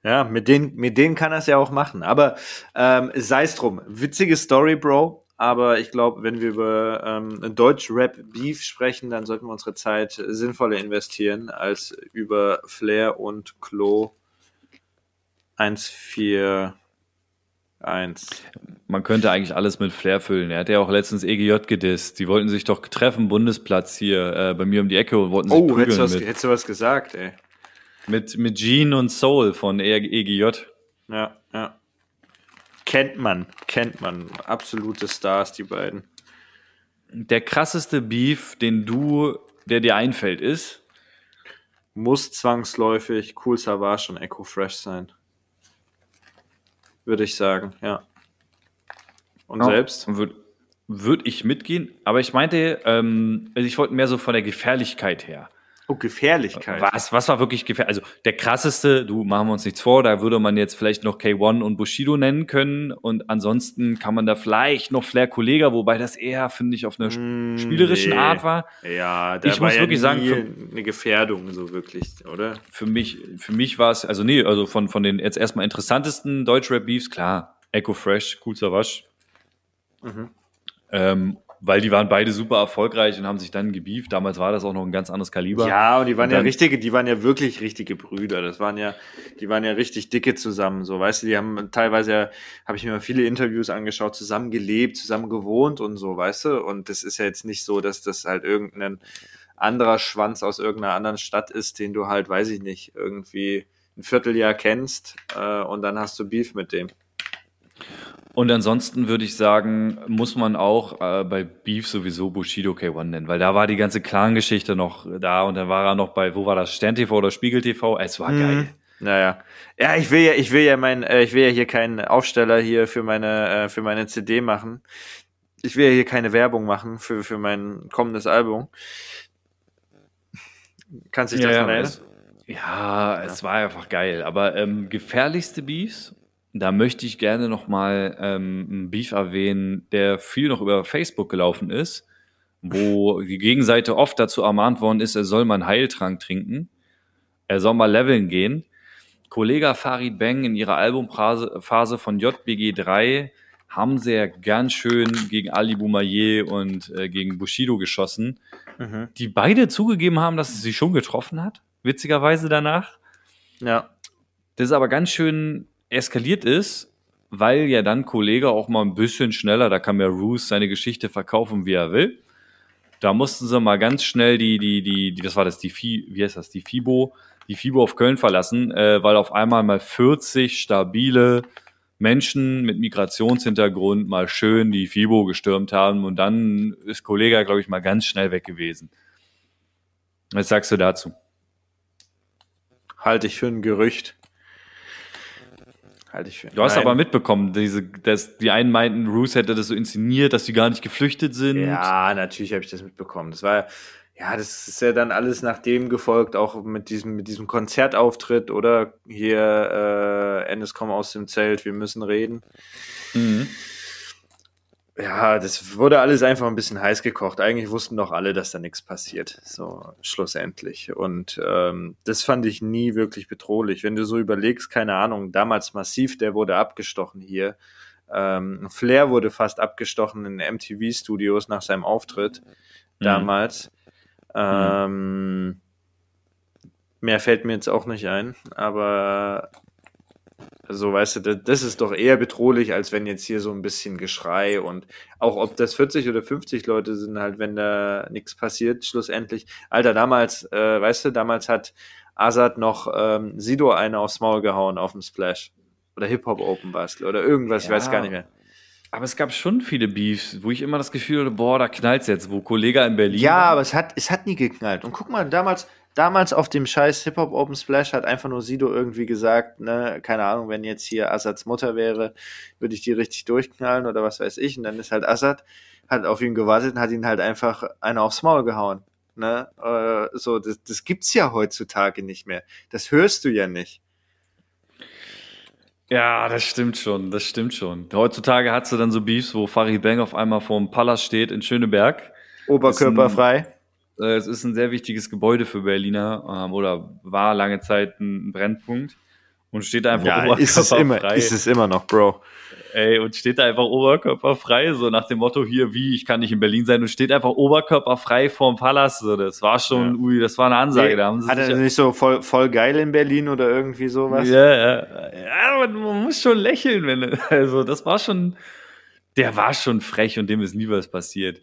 Ja, mit denen, mit denen kann er es ja auch machen. Aber ähm, sei es drum. Witzige Story, Bro. Aber ich glaube, wenn wir über ähm, Deutsch-Rap-Beef sprechen, dann sollten wir unsere Zeit sinnvoller investieren als über Flair und Klo 141. Man könnte eigentlich alles mit Flair füllen. Er hat ja auch letztens EGJ gedisst. Die wollten sich doch treffen, Bundesplatz hier äh, bei mir um die Ecke und wollten sich Oh, hättest du, prügeln was, mit, hättest du was gesagt, ey. mit, mit Gene und Soul von EGJ. Ja, ja. Kennt man, kennt man. Absolute Stars, die beiden. Der krasseste Beef, den du, der dir einfällt, ist, Muss zwangsläufig Cool Savage und Echo Fresh sein. Würde ich sagen, ja. Und selbst? Würde würd ich mitgehen, aber ich meinte, ähm, also ich wollte mehr so von der Gefährlichkeit her. Oh, Gefährlichkeit. Was, was war wirklich gefährlich? Also der krasseste, du machen wir uns nichts vor, da würde man jetzt vielleicht noch K1 und Bushido nennen können und ansonsten kann man da vielleicht noch Flair Kollega, wobei das eher, finde ich, auf einer Mm, spielerischen nee. Art war. Ja, da Ich war muss ja wirklich sagen, für- eine Gefährdung so wirklich, oder? Für mich, für mich war es, also nee, also von, von den jetzt erstmal interessantesten Deutschrap-Beefs, klar, Echo Fresh, Cool Savage. Mhm. Ähm, weil die waren beide super erfolgreich und haben sich dann gebieft. Damals war das auch noch ein ganz anderes Kaliber. Ja, und die waren Und ja richtige, die waren ja wirklich richtige Brüder. Das waren ja, die waren ja richtig dicke zusammen. So, weißt du, die haben teilweise ja, habe ich mir mal viele Interviews angeschaut, zusammen gelebt, zusammen gewohnt und so, weißt du. Und das ist ja jetzt nicht so, dass das halt irgendein anderer Schwanz aus irgendeiner anderen Stadt ist, den du halt, weiß ich nicht, irgendwie ein Vierteljahr kennst äh, und dann hast du Beef mit dem. Und ansonsten würde ich sagen, muss man auch äh, bei Beef sowieso Bushido K1 nennen, weil da war die ganze Clan-Geschichte noch da und dann war er noch bei, wo war das, Stern TV oder Spiegel TV? Es war geil. Naja. Ja, ich will ja, ich will ja mein, äh, ich will ja hier keinen Aufsteller hier für meine, äh, für meine CD machen. Ich will ja hier keine Werbung machen für, für mein kommendes Album. Kannst du dich daran erinnern? es, ja, es war einfach geil. Aber ähm, gefährlichste Beefs, da möchte ich gerne noch mal ähm, einen Beef erwähnen, der viel noch über Facebook gelaufen ist, wo die Gegenseite oft dazu ermahnt worden ist, er soll mal einen Heiltrank trinken, er soll mal leveln gehen. Kollege Farid Bang in ihrer Albumphase Phase von JBG 3 haben sie ja ganz schön gegen Ali Boumaier und äh, gegen Bushido geschossen Mhm. die beide zugegeben haben, dass es sie schon getroffen hat, witzigerweise danach. Ja. Das aber ganz schön eskaliert ist, weil ja dann Kollege auch mal ein bisschen schneller, da kann ja Roos seine Geschichte verkaufen, wie er will. Da mussten sie mal ganz schnell die, die, die, die das war das, die Fi, wie heißt das, die FIBO, die FIBO auf Köln verlassen, äh, weil auf einmal mal 40 stabile Menschen mit Migrationshintergrund mal schön die FIBO gestürmt haben und dann ist Kollege, glaube ich, mal ganz schnell weg gewesen. Was sagst du dazu? Halte ich für ein Gerücht. Halte ich für Du hast Nein. aber mitbekommen, diese, dass die einen meinten, Roos hätte das so inszeniert, dass die gar nicht geflüchtet sind. Ja, natürlich habe ich das mitbekommen. Das war ja, das ist ja dann alles nach dem gefolgt, auch mit diesem, mit diesem Konzertauftritt oder hier äh, Endes kommen aus dem Zelt, wir müssen reden. Mhm. Ja, das wurde alles einfach ein bisschen heiß gekocht. Eigentlich wussten doch alle, dass da nichts passiert. So schlussendlich. Und ähm, das fand ich nie wirklich bedrohlich. Wenn du so überlegst, keine Ahnung, damals massiv, der wurde abgestochen hier. Ähm, Flair wurde fast abgestochen in MTV-Studios nach seinem Auftritt damals. Ähm, mehr fällt mir jetzt auch nicht ein, aber so, weißt du, das, ist doch eher bedrohlich, als wenn jetzt hier so ein bisschen Geschrei und auch ob das 40 oder 50 Leute sind, halt, wenn da nichts passiert, schlussendlich. Alter, damals, äh, weißt du, damals hat Azad noch ähm, Sido eine aufs Maul gehauen auf dem Splash. Oder Hip-Hop Open Bastel oder irgendwas, ich Ja. weiß gar nicht mehr. Aber es gab schon viele Beefs, wo ich immer das Gefühl hatte, boah, da knallt's jetzt, wo Kollege in Berlin. Ja, war. aber es hat, es hat nie geknallt. Und guck mal, damals, damals auf dem scheiß Hip-Hop Open Splash hat einfach nur Sido irgendwie gesagt, ne, keine Ahnung, wenn jetzt hier Assads Mutter wäre, würde ich die richtig durchknallen oder was weiß ich. Und dann ist halt Assad, hat auf ihn gewartet und hat ihn halt einfach einer aufs Maul gehauen. Ne? Äh, so, das, das gibt's ja heutzutage nicht mehr. Das hörst du ja nicht. Ja, das stimmt schon, das stimmt schon. Heutzutage hast du dann so Beefs, wo Farid Bang auf einmal vor dem Palast steht in Schöneberg. Oberkörperfrei. Äh, Es ist ein sehr wichtiges Gebäude für Berliner ähm, oder war lange Zeit ein Brennpunkt und steht da einfach Ja, ist es immer, ist es immer noch, Bro. Ey, und steht da einfach oberkörperfrei, so nach dem Motto hier, wie, ich kann nicht in Berlin sein und steht einfach oberkörperfrei vorm Palast. So, das war schon, Ja. ui, das war eine Ansage. Nee, da haben sie hat er nicht so voll, voll geil in Berlin oder irgendwie sowas? ja, ja, ja, man, muss schon lächeln, wenn, also das war schon, der war schon frech und dem ist nie was passiert.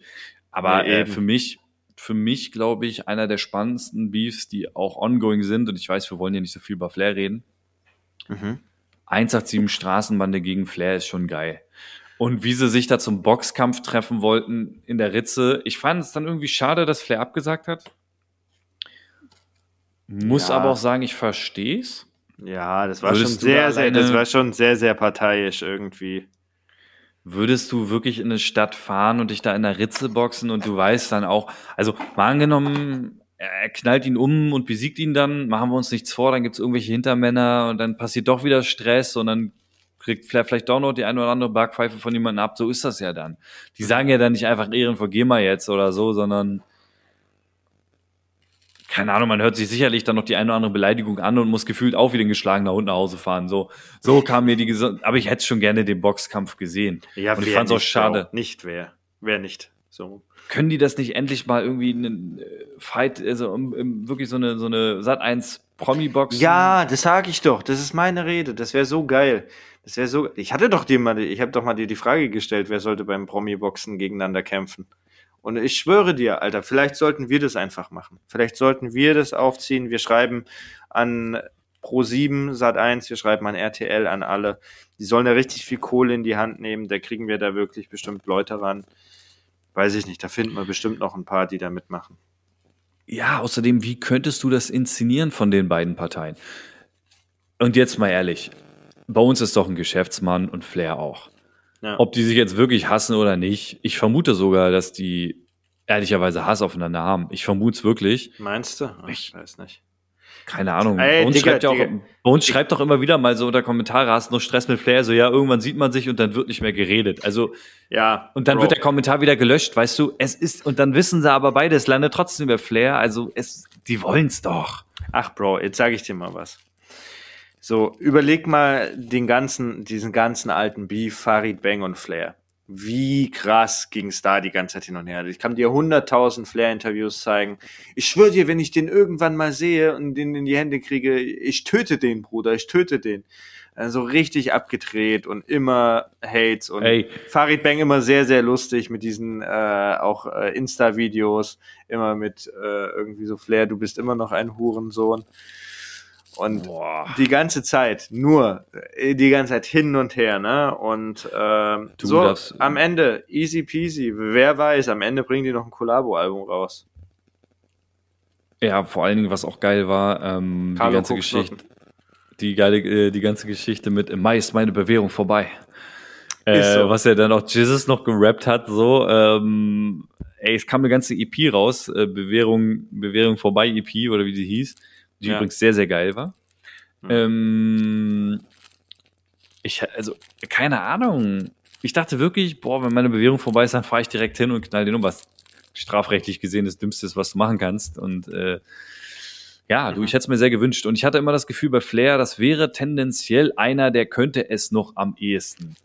Aber Nee, äh, für mich, für mich glaube ich, einer der spannendsten Beefs, die auch ongoing sind und ich weiß, wir wollen ja nicht so viel über Flair reden. Mhm. 187 Straßenbande gegen Flair ist schon geil. Und wie sie sich da zum Boxkampf treffen wollten in der Ritze, ich fand es dann irgendwie schade, dass Flair abgesagt hat. Muss Ja. aber auch sagen, ich verstehe es. Ja, das war Würdest schon du da sehr, sehr, das war schon sehr, sehr parteiisch irgendwie. Würdest du wirklich in eine Stadt fahren und dich da in der Ritze boxen und du weißt dann auch, also mal angenommen, er knallt ihn um und besiegt ihn dann, machen wir uns nichts vor, dann gibt es irgendwelche Hintermänner und dann passiert doch wieder Stress und dann kriegt vielleicht doch noch die eine oder andere Backpfeife von jemandem ab, so ist das ja dann. Die sagen ja dann nicht einfach Ehren vor GEMA jetzt oder so, sondern keine Ahnung, man hört sich sicherlich dann noch die eine oder andere Beleidigung an und muss gefühlt auch wie den geschlagenen Hund nach Hause fahren. So, so kam mir die, Ges- aber ich hätte schon gerne den Boxkampf gesehen. Ja, und ich fand es auch nicht, schade. Bro. Nicht wer. Wer nicht. So. Können die das nicht endlich mal irgendwie einen äh, Fight, also um, um, wirklich so eine, so eine Sat 1 Promi-Box? Ja, das sage ich doch. Das ist meine Rede. Das wäre so geil. Das wäre so. Ich hatte doch dir mal, ich habe doch mal dir die Frage gestellt, wer sollte beim Promi-Boxen gegeneinander kämpfen. Und ich schwöre dir, Alter, vielleicht sollten wir das einfach machen. Vielleicht sollten wir das aufziehen. Wir schreiben an Pro7, Sat1, wir schreiben an RTL, an alle. Die sollen da richtig viel Kohle in die Hand nehmen. Da kriegen wir da wirklich bestimmt Leute ran. Weiß ich nicht, da finden wir bestimmt noch ein paar, die da mitmachen. Ja, außerdem, wie könntest du das inszenieren von den beiden Parteien? Und jetzt mal ehrlich, bei uns ist doch ein Geschäftsmann und Flair auch. Ja. Ob die sich jetzt wirklich hassen oder nicht, ich vermute sogar, dass die ehrlicherweise Hass aufeinander haben. Ich vermute es wirklich. Meinst du? Ach, Ich- ich weiß nicht. Keine Ahnung. Ey, bei uns, Digga, schreibt, ja auch, Digga. bei uns schreibt doch immer wieder mal so unter Kommentare, hast du noch Stress mit Flair? So, ja, irgendwann sieht man sich und dann wird nicht mehr geredet. Also, Ja. und dann Bro. wird der Kommentar wieder gelöscht, weißt du? Es ist, und dann wissen sie aber beide, es landet trotzdem bei Flair. Also, es, die wollen's doch. Ach, Bro, jetzt sage ich dir mal was. So, überleg mal den ganzen, diesen ganzen alten Beef, Farid Bang und Flair. Wie krass ging's da die ganze Zeit hin und her. Ich kann dir 100.000 Flair-Interviews zeigen. Ich schwöre dir, wenn ich den irgendwann mal sehe und den in die Hände kriege, ich töte den, Bruder, ich töte den. Also richtig abgedreht und immer Hates und Ey. Farid Bang immer sehr, sehr lustig mit diesen äh, auch äh, Insta-Videos, immer mit äh, irgendwie so Flair, du bist immer noch ein Hurensohn. Und Boah. die ganze Zeit, nur äh, die ganze Zeit hin und her, ne? Und ähm, Du so darfst- am Ende, easy peasy, wer weiß, am Ende bringen die noch ein Collabo-Album raus. Ja, vor allen Dingen, was auch geil war, ähm, die ganze. Geschichte, die geile, äh, die ganze Geschichte mit im Mai ist meine Bewährung vorbei. Äh, so. Was er dann auch Jesus noch gerappt hat, so, ähm, ey, es kam eine ganze EP raus, äh, Bewährung, Bewährung vorbei EP oder wie die hieß, die Ja. übrigens sehr, sehr geil war. Hm. Ähm, ich, also, keine Ahnung. Ich dachte wirklich, boah, wenn meine Bewährung vorbei ist, dann fahre ich direkt hin und knall den um, was strafrechtlich gesehen das Dümmste ist, was du machen kannst. Und äh, ja, du, Mhm. ich hätte es mir sehr gewünscht. Und ich hatte immer das Gefühl bei Flair, das wäre tendenziell einer, der könnte es noch am ehesten.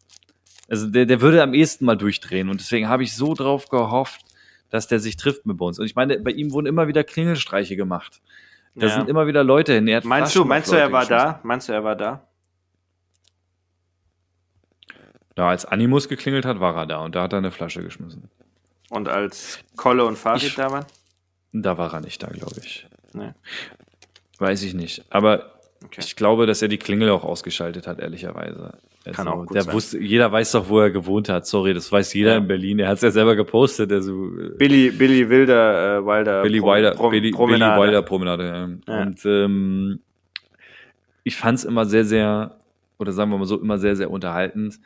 Also der, der würde am ehesten mal durchdrehen. Und deswegen habe ich so drauf gehofft, dass der sich trifft mit uns. Und ich meine, bei ihm wurden immer wieder Klingelstreiche gemacht. Da Ja. sind immer wieder Leute hin. Meinst du, meinst du, er war geschossen. da? Meinst du, er war da? Ja, als Animus geklingelt hat, war er da und da hat er eine Flasche geschmissen. Und als Kolle und Farid Ich- da waren? Da war er nicht da, glaube ich. Nee. Weiß ich nicht. Aber Okay. ich glaube, dass er die Klingel auch ausgeschaltet hat, ehrlicherweise. Also, Kann auch gut der sein. Wusste, jeder weiß doch, wo er gewohnt hat. Sorry, das weiß jeder Ja. in Berlin. Er hat es ja selber gepostet. Also, Billy, Billy Wilder, äh, Wilder. Billy Pro- Wilder, Pro- Billy, Billy Promenade. Wilder Promenade. Ja. Ja. Und ähm, ich fand es immer sehr, sehr, oder sagen wir mal so, immer sehr, sehr unterhaltend.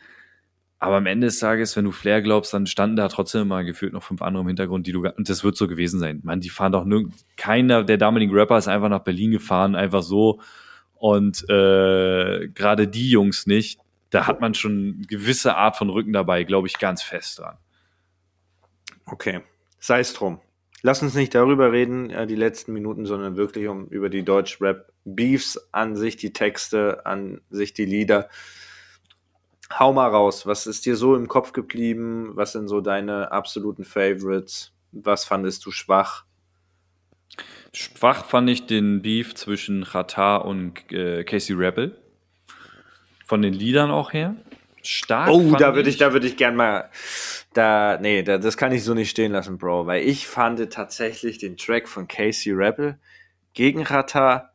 Aber am Ende des Tages, wenn du Flair glaubst, dann standen da trotzdem immer gefühlt noch fünf andere im Hintergrund, die du, und das wird so gewesen sein. Man, die fahren doch nirgend, keiner der damaligen Rapper ist einfach nach Berlin gefahren, einfach so. Und äh, gerade die Jungs nicht. Da hat man schon eine gewisse Art von Rücken dabei, glaube ich, ganz fest dran. Okay, sei es drum. Lass uns nicht darüber reden, äh, die letzten Minuten, sondern wirklich um über die Deutsch-Rap-Beefs an sich, die Texte, an sich die Lieder. Hau mal raus, was ist dir so im Kopf geblieben? Was sind so deine absoluten Favorites? Was fandest du schwach? Schwach fand ich den Beef zwischen Qatar und äh, Casey Rebel. Von den Liedern auch her. Stark. Oh, da würde ich, da würde ich gern mal, da, nee, da, das kann ich so nicht stehen lassen, Bro, weil ich fand tatsächlich den Track von Casey Rebel gegen Rata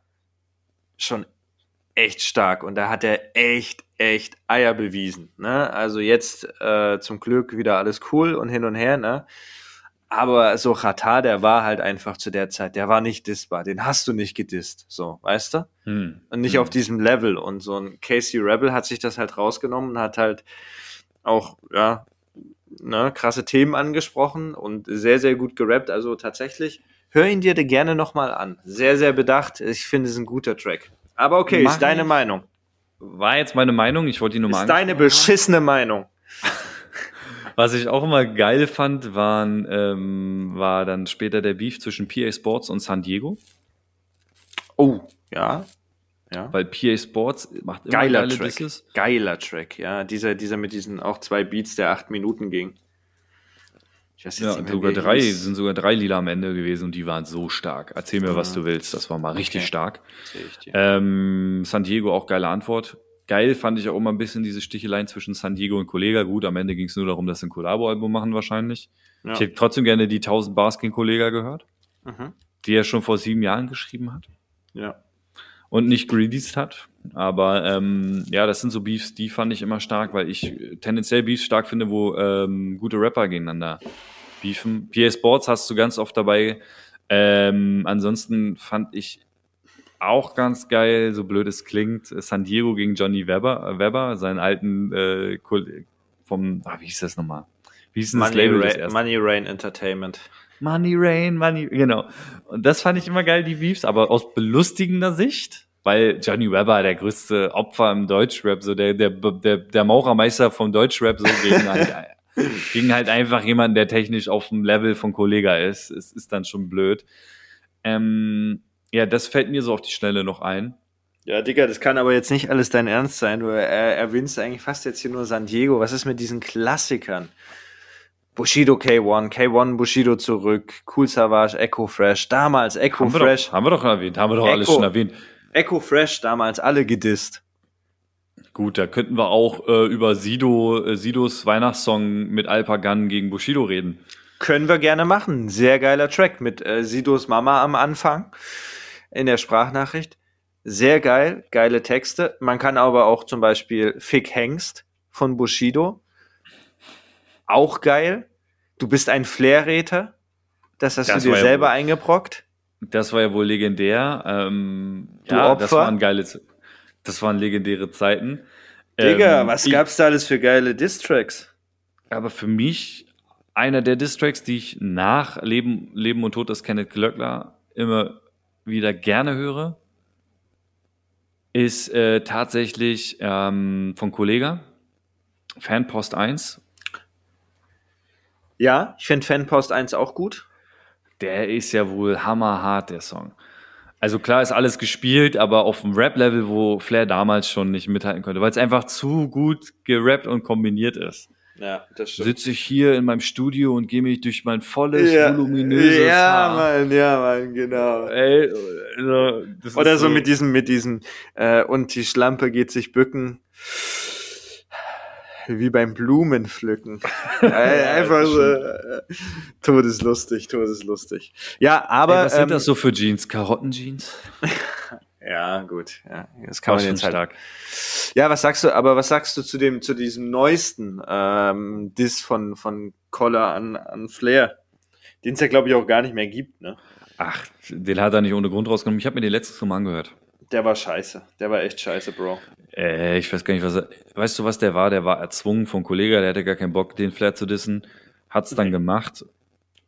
schon echt stark und da hat er echt, echt Eier bewiesen, ne? Also jetzt äh, zum Glück wieder alles cool und hin und her, ne? Aber so Rata, der war halt einfach zu der Zeit, der war nicht dissbar, den hast du nicht gedisst, so, weißt du? Hm. und nicht Hm. auf diesem Level. Und so ein Casey Rebel hat sich das halt rausgenommen und hat halt auch, ja, ne, krasse Themen angesprochen und sehr, sehr gut gerappt. Also tatsächlich, hör ihn dir gerne nochmal an. Sehr, sehr bedacht. Ich finde, es ist ein guter Track. Aber okay, Mach ist deine ich. Meinung. War jetzt meine Meinung, ich wollte die nur mal Ist deine beschissene Meinung. Was ich auch immer geil fand, waren, ähm, war dann später der Beef zwischen PA Sports und San Diego. Oh, ja. Ja. Weil PA Sports macht immer Geiler geile Track. Disses. Geiler Track, ja. Dieser, dieser mit diesen auch zwei Beats, der acht Minuten ging. Ich weiß Ja, nicht sogar drei, hieß. sind sogar drei Lila am Ende gewesen und die waren so stark. Erzähl mir, was Ah. du willst. Das war mal richtig Okay. stark. Ähm, San Diego auch geile Antwort. Geil fand ich auch immer ein bisschen diese Sticheleien zwischen San Diego und Kollega. Gut, am Ende ging es nur darum, dass sie ein Collabo-Album machen wahrscheinlich. Ja. Ich hätte trotzdem gerne die 1000 Bars gegen Kollega gehört, Mhm. die er schon vor sieben Jahren geschrieben hat Ja. und nicht released hat. Aber ähm, ja, das sind so Beefs, die fand ich immer stark, weil ich tendenziell Beefs stark finde, wo ähm, gute Rapper gegeneinander beefen. PA Sports hast du ganz oft dabei. Ähm, ansonsten fand ich auch ganz geil, so blöd es klingt, San Diego gegen Johnny Webber, äh, Webber seinen alten äh, vom, ah, wie hieß das nochmal? Wie hieß denn das Money, Label des Ra ersten? Money Rain Entertainment. Money Rain, Money, genau. Und das fand ich immer geil, die Beefs, aber aus belustigender Sicht, weil Johnny Webber der größte Opfer im Deutschrap, so der, der, der, der Maurermeister vom Deutschrap, so gegen halt, gegen halt einfach jemanden, der technisch auf dem Level von Kollega ist. Es ist dann schon blöd. Ähm, ja, das fällt mir so auf die Schnelle noch ein. Ja, Digga, das kann aber jetzt nicht alles dein Ernst sein. Du äh, erwähnst eigentlich fast jetzt hier nur San Diego. Was ist mit diesen Klassikern? Bushido K1, K1 Bushido zurück, Cool Savage, Echo Fresh, damals Echo Haben wir, Fresh, doch, haben wir doch erwähnt, haben wir doch alles Echo. schon erwähnt. Echo Fresh, damals alle gedisst. Gut, da könnten wir auch äh, über Sido, äh, Sidos Weihnachtssong mit Alpagan gegen Bushido reden. Können wir gerne machen. Sehr geiler Track mit äh, Sidos Mama am Anfang in der Sprachnachricht. Sehr geil, geile Texte. Man kann aber auch zum Beispiel Fick Hengst von Bushido. Auch geil. Du bist ein Flair-Räter. Das hast Das du dir ja selber wohl- eingebrockt. Das war ja wohl legendär. Ähm, Du ja, das Opfer. waren geile, das waren legendäre Zeiten. Digga, Ähm, was ich- gab's da alles für geile Diss-Tracks? Aber für mich einer der Distracks, die ich nach Leben, Leben und Tod des Kenneth Glöckler immer wieder gerne höre, ist äh, tatsächlich ähm, von Kollega, Fanpost 1. Ja, ich finde Fanpost 1 auch gut. Der ist ja wohl hammerhart, der Song. Also klar ist alles gespielt, aber auf dem Rap-Level, wo Flair damals schon nicht mithalten konnte, weil es einfach zu gut gerappt und kombiniert ist. Ja, das Sitze ich hier in meinem Studio und gehe mich durch mein volles, voluminöses ja, Haar. Mann, ja, Mann, genau. Ey, also, Oder ist so mit diesem, mit diesem, äh, und die Schlampe geht sich bücken. Wie beim Blumenpflücken. einfach so. Äh, todeslustig, todeslustig. Ja, aber. Ey, was sind ähm, das so für Jeans? Karottenjeans? Ja, gut. Ja, das kann man schon jetzt halt. stark. Ja, was sagst du, aber was sagst du zu dem, zu diesem neuesten ähm, Diss von, von Collar an, an Flair? Den es ja, glaube ich, auch gar nicht mehr gibt, ne? Ach, den hat er nicht ohne Grund rausgenommen. Ich habe mir den letztes Mal angehört. Der war scheiße. Der war echt scheiße, Bro. Äh, ich weiß gar nicht, was er. Weißt du, was der war? Der war erzwungen vom Kollegen, der hatte gar keinen Bock, den Flair zu dissen. Hat's dann Nee. gemacht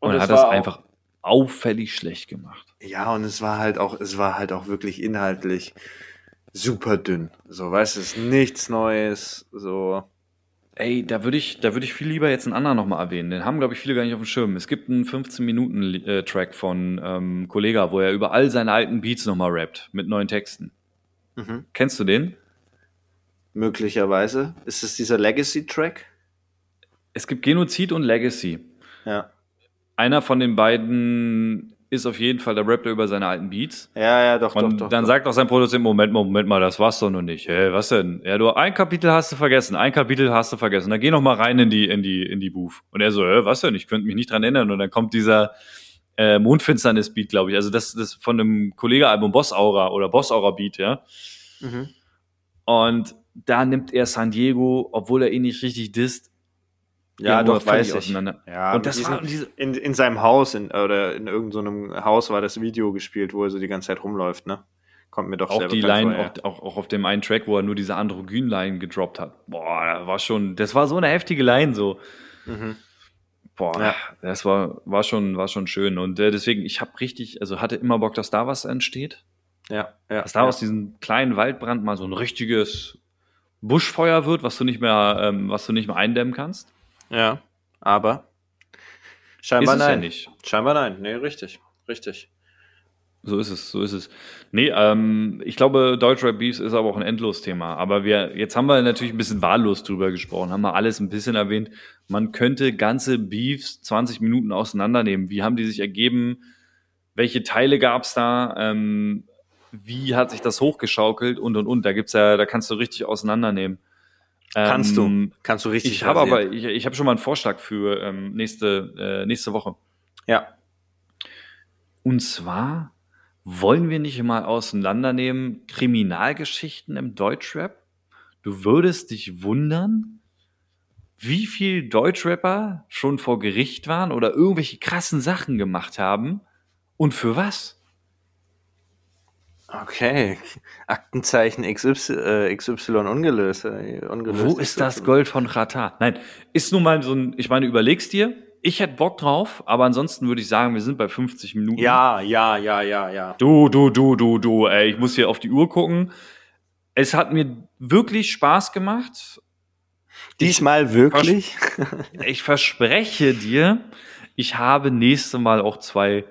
Und und, es hat war das einfach auffällig schlecht gemacht. Ja, und es war halt auch, es war halt auch wirklich inhaltlich super dünn. So, weißt du, es ist nichts Neues. So. Ey, da würde ich, da würde ich viel lieber jetzt einen anderen nochmal erwähnen. Den haben, glaube ich, viele gar nicht auf dem Schirm. Es gibt einen 15-Minuten-Track von ähm, Kollega, wo er über all seine alten Beats nochmal rappt, mit neuen Texten. Mhm. Kennst du den? Möglicherweise. Ist es dieser Legacy-Track? Es gibt Genozid und Legacy. Ja. Einer von den beiden ist auf jeden Fall der Rapper über seine alten Beats. Ja, ja, doch, Und doch, doch. dann doch. sagt auch sein Produzent, Moment, Moment mal, das war's doch noch nicht. Hä, was denn? Ja, du, ein Kapitel hast du vergessen, ein Kapitel hast du vergessen. Dann geh noch mal rein in die, in die, in die Booth. Und er so, hä, was denn? Ich könnte mich nicht dran erinnern. Und dann kommt dieser äh, Mondfinsternis-Beat, glaube ich. Also das, das von dem Kollege-Album Boss Aura oder Boss Aura Beat, ja. Mhm. Und da nimmt er San Diego, obwohl er ihn nicht richtig disst. Ja, doch, weiß ich. Ja, Und das diesen- war diese, in, in seinem Haus in, oder in irgendeinem Haus war das Video gespielt, wo er so die ganze Zeit rumläuft, ne? Kommt mir doch auch die Line, vor, ja. auch, auch, auf dem einen Track, wo er nur diese Androgyn-Line gedroppt hat. Boah, da war schon, das war so eine heftige Line so. Mhm. Boah, Ja. das war, war schon, war schon schön. Und äh, deswegen, ich habe richtig, also hatte immer Bock, dass da was entsteht. Ja, ja. Dass da ja. aus diesem kleinen Waldbrand mal so ein richtiges Buschfeuer wird, was du nicht mehr, ähm, was du nicht mehr eindämmen kannst. Ja, aber scheinbar es ja nein. nicht. Scheinbar nein. Nee, richtig. Richtig. So ist es, so ist es. Nee, ähm, ich glaube, Deutschrap Beefs ist aber auch ein Endlos-Thema. Aber wir, jetzt haben wir natürlich ein bisschen wahllos drüber gesprochen, haben wir alles ein bisschen erwähnt. Man könnte ganze Beefs 20 Minuten auseinandernehmen. Wie haben die sich ergeben? Welche Teile gab es da? Ähm, wie hat sich das hochgeschaukelt und und und? Da gibt's ja, da kannst du richtig auseinandernehmen. Kannst Ähm, du. Kannst du richtig. Ich habe aber, ich, ich habe schon mal einen Vorschlag für ähm, nächste, äh, nächste Woche. Ja. Und zwar wollen wir nicht mal auseinandernehmen Kriminalgeschichten im Deutschrap? Du würdest dich wundern, wie viel Deutschrapper schon vor Gericht waren oder irgendwelche krassen Sachen gemacht haben und für was? Okay. Aktenzeichen XY, äh, XY ungelöst. äh, ungelöst Wo ist das Gold von Qatar? Nein, ist nun mal so ein, ich meine, überlegst dir, ich hätte Bock drauf, aber ansonsten würde ich sagen, wir sind bei 50 Minuten. Ja, ja, ja, ja, ja. Du, du, du, du, du, ey, ich muss hier auf die Uhr gucken. Es hat mir wirklich Spaß gemacht. Diesmal wirklich? Ich verspreche dir, ich habe nächste Mal auch zwei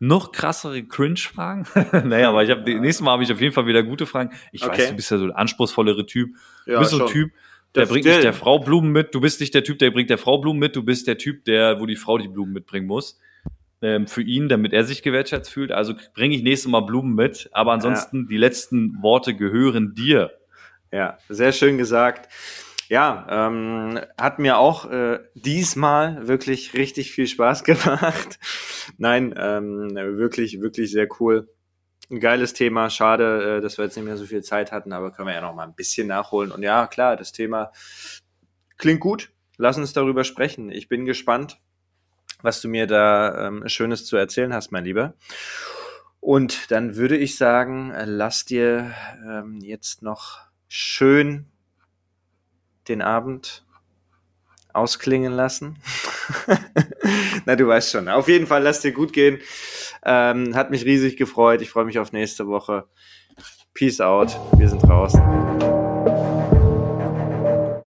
noch krassere Cringe-Fragen. naja, aber ich habe nächstes Mal habe ich auf jeden Fall wieder gute Fragen. Ich Okay. weiß, du bist ja so der anspruchsvollere Typ. Du Ja, bist so ein. Typ, der Das bringt nicht der Frau Blumen mit. Du bist nicht der Typ, der bringt der Frau Blumen mit. Du bist der Typ, der, wo die Frau die Blumen mitbringen muss. Ähm, für ihn, damit er sich gewertschätzt fühlt. Also bringe ich nächstes Mal Blumen mit. Aber ansonsten, die letzten Worte gehören dir. Ja, sehr schön gesagt. Ja, ähm, hat mir auch äh, diesmal wirklich richtig viel Spaß gemacht. Nein, ähm, wirklich, wirklich sehr cool. Ein geiles Thema. Schade, äh, dass wir jetzt nicht mehr so viel Zeit hatten, aber können wir ja noch mal ein bisschen nachholen. Und ja, klar, das Thema klingt gut. Lass uns darüber sprechen. Ich bin gespannt, was du mir da ähm, Schönes zu erzählen hast, mein Lieber. Und dann würde ich sagen, äh, lass dir ähm, jetzt noch schön den Abend ausklingen lassen. Na, du weißt schon. Auf jeden Fall, lass dir gut gehen. Ähm, hat mich riesig gefreut. Ich freue mich auf nächste Woche. Peace out. Wir sind draußen.